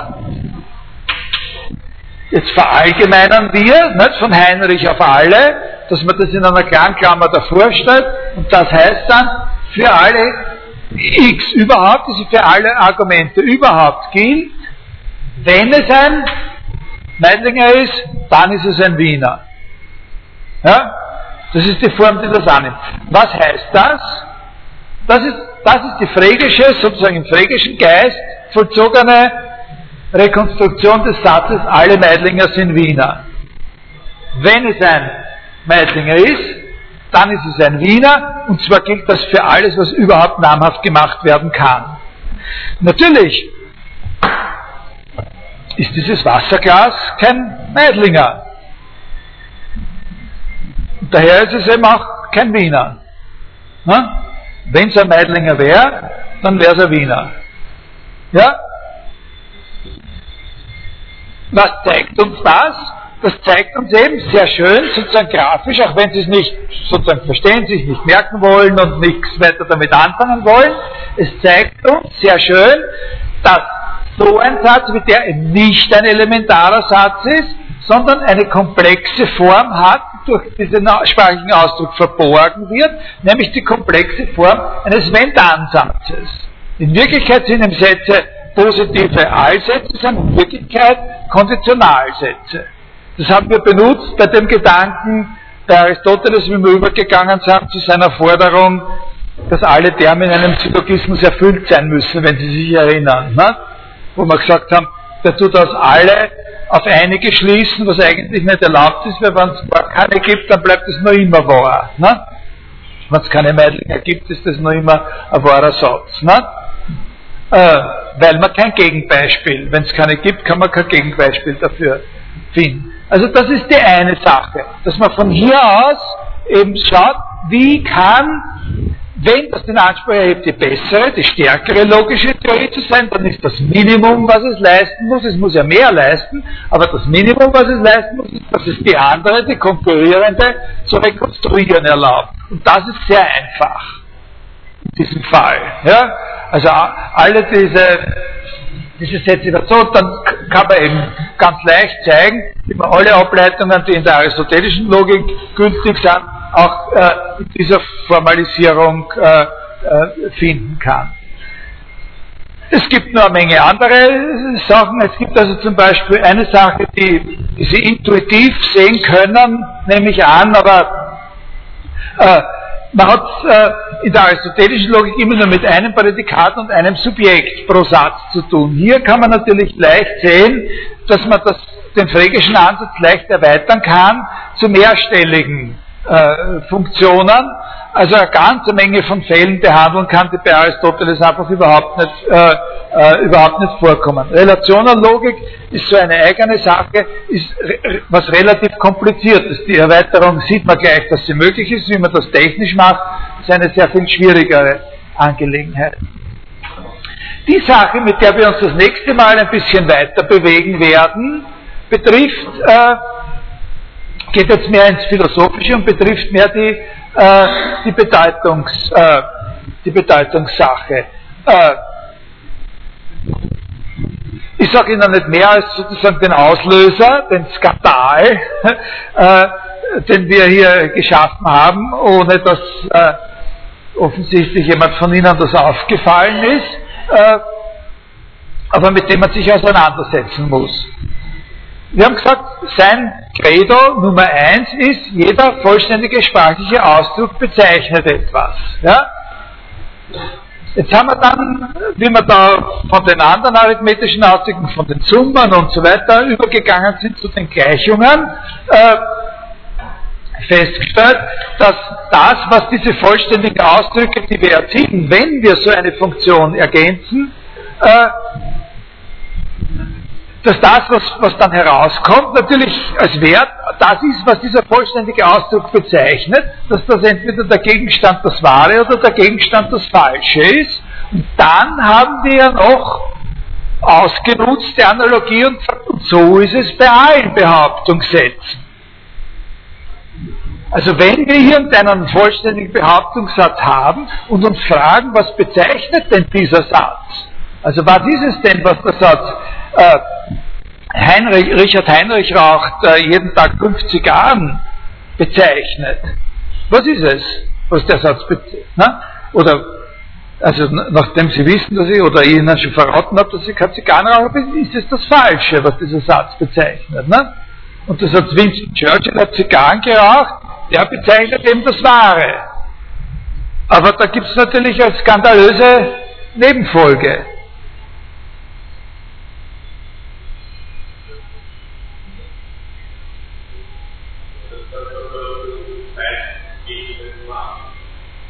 jetzt verallgemeinern wir, nicht von Heinrich auf alle, dass man das in einer Klangklammer davor stellt und das heißt dann für alle X überhaupt, also für alle Argumente überhaupt gilt, wenn es ein Meidlinger ist, dann ist es ein Wiener. Ja? Das ist die Form, die das annimmt. Was heißt das? Das ist, das ist die phrägische, sozusagen im phrägischen Geist vollzogene Rekonstruktion des Satzes, alle Meidlinger sind Wiener. Wenn es ein Meidlinger ist, dann ist es ein Wiener, und zwar gilt das für alles, was überhaupt namhaft gemacht werden kann. Natürlich ist dieses Wasserglas kein Meidlinger. Daher ist es eben auch kein Wiener. Wenn es ein Meidlinger wäre, dann wäre es ein Wiener. Ja? Was zeigt uns das? das zeigt uns eben sehr schön, sozusagen grafisch, auch wenn Sie es nicht sozusagen verstehen, sich nicht merken wollen und nichts weiter damit anfangen wollen, es zeigt uns sehr schön, dass so ein Satz, wie der eben nicht ein elementarer Satz ist, sondern eine komplexe Form hat, durch diesen sprachlichen Ausdruck verborgen wird, nämlich die komplexe Form eines Wenn-Dann-Satzes. In Wirklichkeit sind im Sätze positive Allsätze, sind in Wirklichkeit Konditionalsätze. Das haben wir benutzt bei dem Gedanken bei Aristoteles, wie wir übergegangen sind zu seiner Forderung, dass alle Terme in einem Syllogismus erfüllt sein müssen, wenn Sie sich erinnern. Ne? Wo wir gesagt haben, der tut aus alle auf einige schließen, was eigentlich nicht erlaubt ist, weil wenn es keine gibt, dann bleibt es noch immer wahr. Ne? Wenn es keine Meidlinger gibt, ist das noch immer ein wahrer Satz. Ne? Äh, weil man kein Gegenbeispiel, wenn es keine gibt, kann man kein Gegenbeispiel dafür finden. Also das ist die eine Sache, dass man von hier aus eben schaut, wie kann, wenn das den Anspruch erhebt, die bessere, die stärkere logische Theorie zu sein, dann ist das Minimum, was es leisten muss, es muss ja mehr leisten, aber das Minimum, was es leisten muss, ist, dass es die andere, die konkurrierende, zu rekonstruieren erlaubt. Und das ist sehr einfach in diesem Fall. Ja? Also alle diese diese Sätze dazu, dann kann man eben ganz leicht zeigen, wie man alle Ableitungen, die in der aristotelischen Logik gültig sind, auch äh, in dieser Formalisierung äh, äh, finden kann. Es gibt nur eine Menge andere Sachen. Es gibt also zum Beispiel eine Sache, die, die Sie intuitiv sehen können, nehme ich an, aber äh, man hat äh, in der aristotelischen Logik immer nur mit einem Prädikat und einem Subjekt pro Satz zu tun. Hier kann man natürlich leicht sehen, dass man das, den phrägischen Ansatz leicht erweitern kann zu mehrstelligen äh, Funktionen, also eine ganze Menge von Fällen behandeln kann, die bei Aristoteles einfach überhaupt nicht, äh, äh, überhaupt nicht vorkommen. Relationenlogik ist so eine eigene Sache, ist was relativ kompliziert ist. Die Erweiterung sieht man gleich, dass sie möglich ist, wie man das technisch macht, ist eine sehr viel schwierigere Angelegenheit. Die Sache, mit der wir uns das nächste Mal ein bisschen weiter bewegen werden, betrifft äh, geht jetzt mehr ins Philosophische und betrifft mehr die, äh, die, Bedeutungs, äh, die Bedeutungssache. Äh, ich sage Ihnen nicht mehr als sozusagen den Auslöser, den Skandal, äh, den wir hier geschaffen haben, ohne dass äh, offensichtlich jemand von Ihnen das aufgefallen ist. äh, aber mit dem man sich auseinandersetzen muss. Wir haben gesagt, sein Credo Nummer eins ist, jeder vollständige sprachliche Ausdruck bezeichnet etwas. Ja? Jetzt haben wir dann, wie wir da von den anderen arithmetischen Ausdrücken, von den Summen und so weiter übergegangen sind zu den Gleichungen, äh, festgestellt, dass das, was diese vollständigen Ausdrücke, die wir erzielen, wenn wir so eine Funktion ergänzen, äh, dass das, was, was dann herauskommt, natürlich als Wert das ist, was dieser vollständige Ausdruck bezeichnet, dass das entweder der Gegenstand das Wahre oder der Gegenstand das Falsche ist. Und dann haben wir ja noch ausgenutzte Analogie und, und so ist es bei allen Behauptungssätzen. Also wenn wir hier einen vollständigen Behauptungssatz haben und uns fragen, was bezeichnet denn dieser Satz? Also was ist es denn, was der Satz äh, Heinrich, Richard Heinrich raucht äh, jeden Tag fünf Zigarren bezeichnet. Was ist es, was der Satz bezeichnet? Oder, also nachdem Sie wissen, dass ich, oder ich Ihnen schon verraten habe, dass ich kein Zigarrenraucher bin, ist es das Falsche, was dieser Satz bezeichnet. Ne? Und der Satz Winston Churchill hat Zigarren geraucht, der bezeichnet eben das Wahre. Aber da gibt es natürlich eine skandalöse Nebenfolge.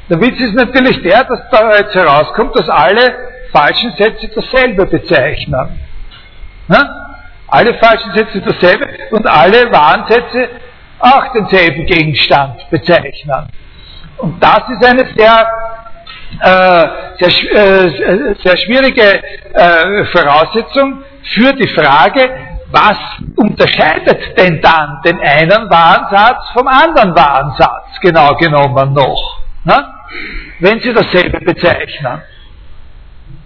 Der Witz ist natürlich der, dass da jetzt herauskommt, dass alle falschen Sätze dasselbe bezeichnen. Na? Alle falschen Sätze dasselbe und alle wahren Sätze auch denselben Gegenstand bezeichnen. Und das ist eine sehr, äh, sehr, äh, sehr schwierige äh, Voraussetzung für die Frage, was unterscheidet denn dann den einen wahren Satz vom anderen wahren Satz, genau genommen noch? Na? wenn sie dasselbe bezeichnen.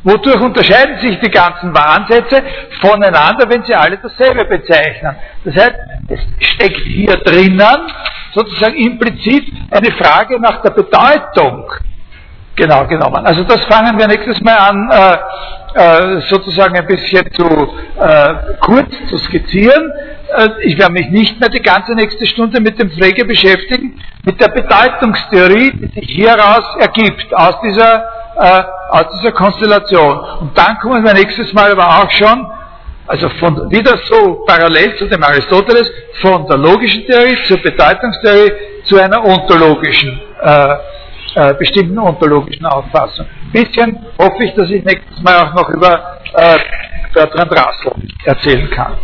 Wodurch unterscheiden sich die ganzen Warensätze voneinander, wenn sie alle dasselbe bezeichnen? Das heißt, es steckt hier drinnen sozusagen implizit eine Frage nach der Bedeutung genau genommen. Also das fangen wir nächstes Mal an, äh, äh, sozusagen ein bisschen zu äh, kurz zu skizzieren. Äh, ich werde mich nicht mehr die ganze nächste Stunde mit dem Pflege beschäftigen, mit der Bedeutungstheorie, die sich hieraus ergibt, aus dieser, äh, aus dieser Konstellation. Und dann kommen wir nächstes Mal aber auch schon, also von, wieder so parallel zu dem Aristoteles, von der logischen Theorie zur Bedeutungstheorie zu einer ontologischen äh, äh, bestimmten ontologischen Auffassung. Ein bisschen hoffe ich, dass ich nächstes Mal auch noch über äh, Bertrand Russell erzählen kann.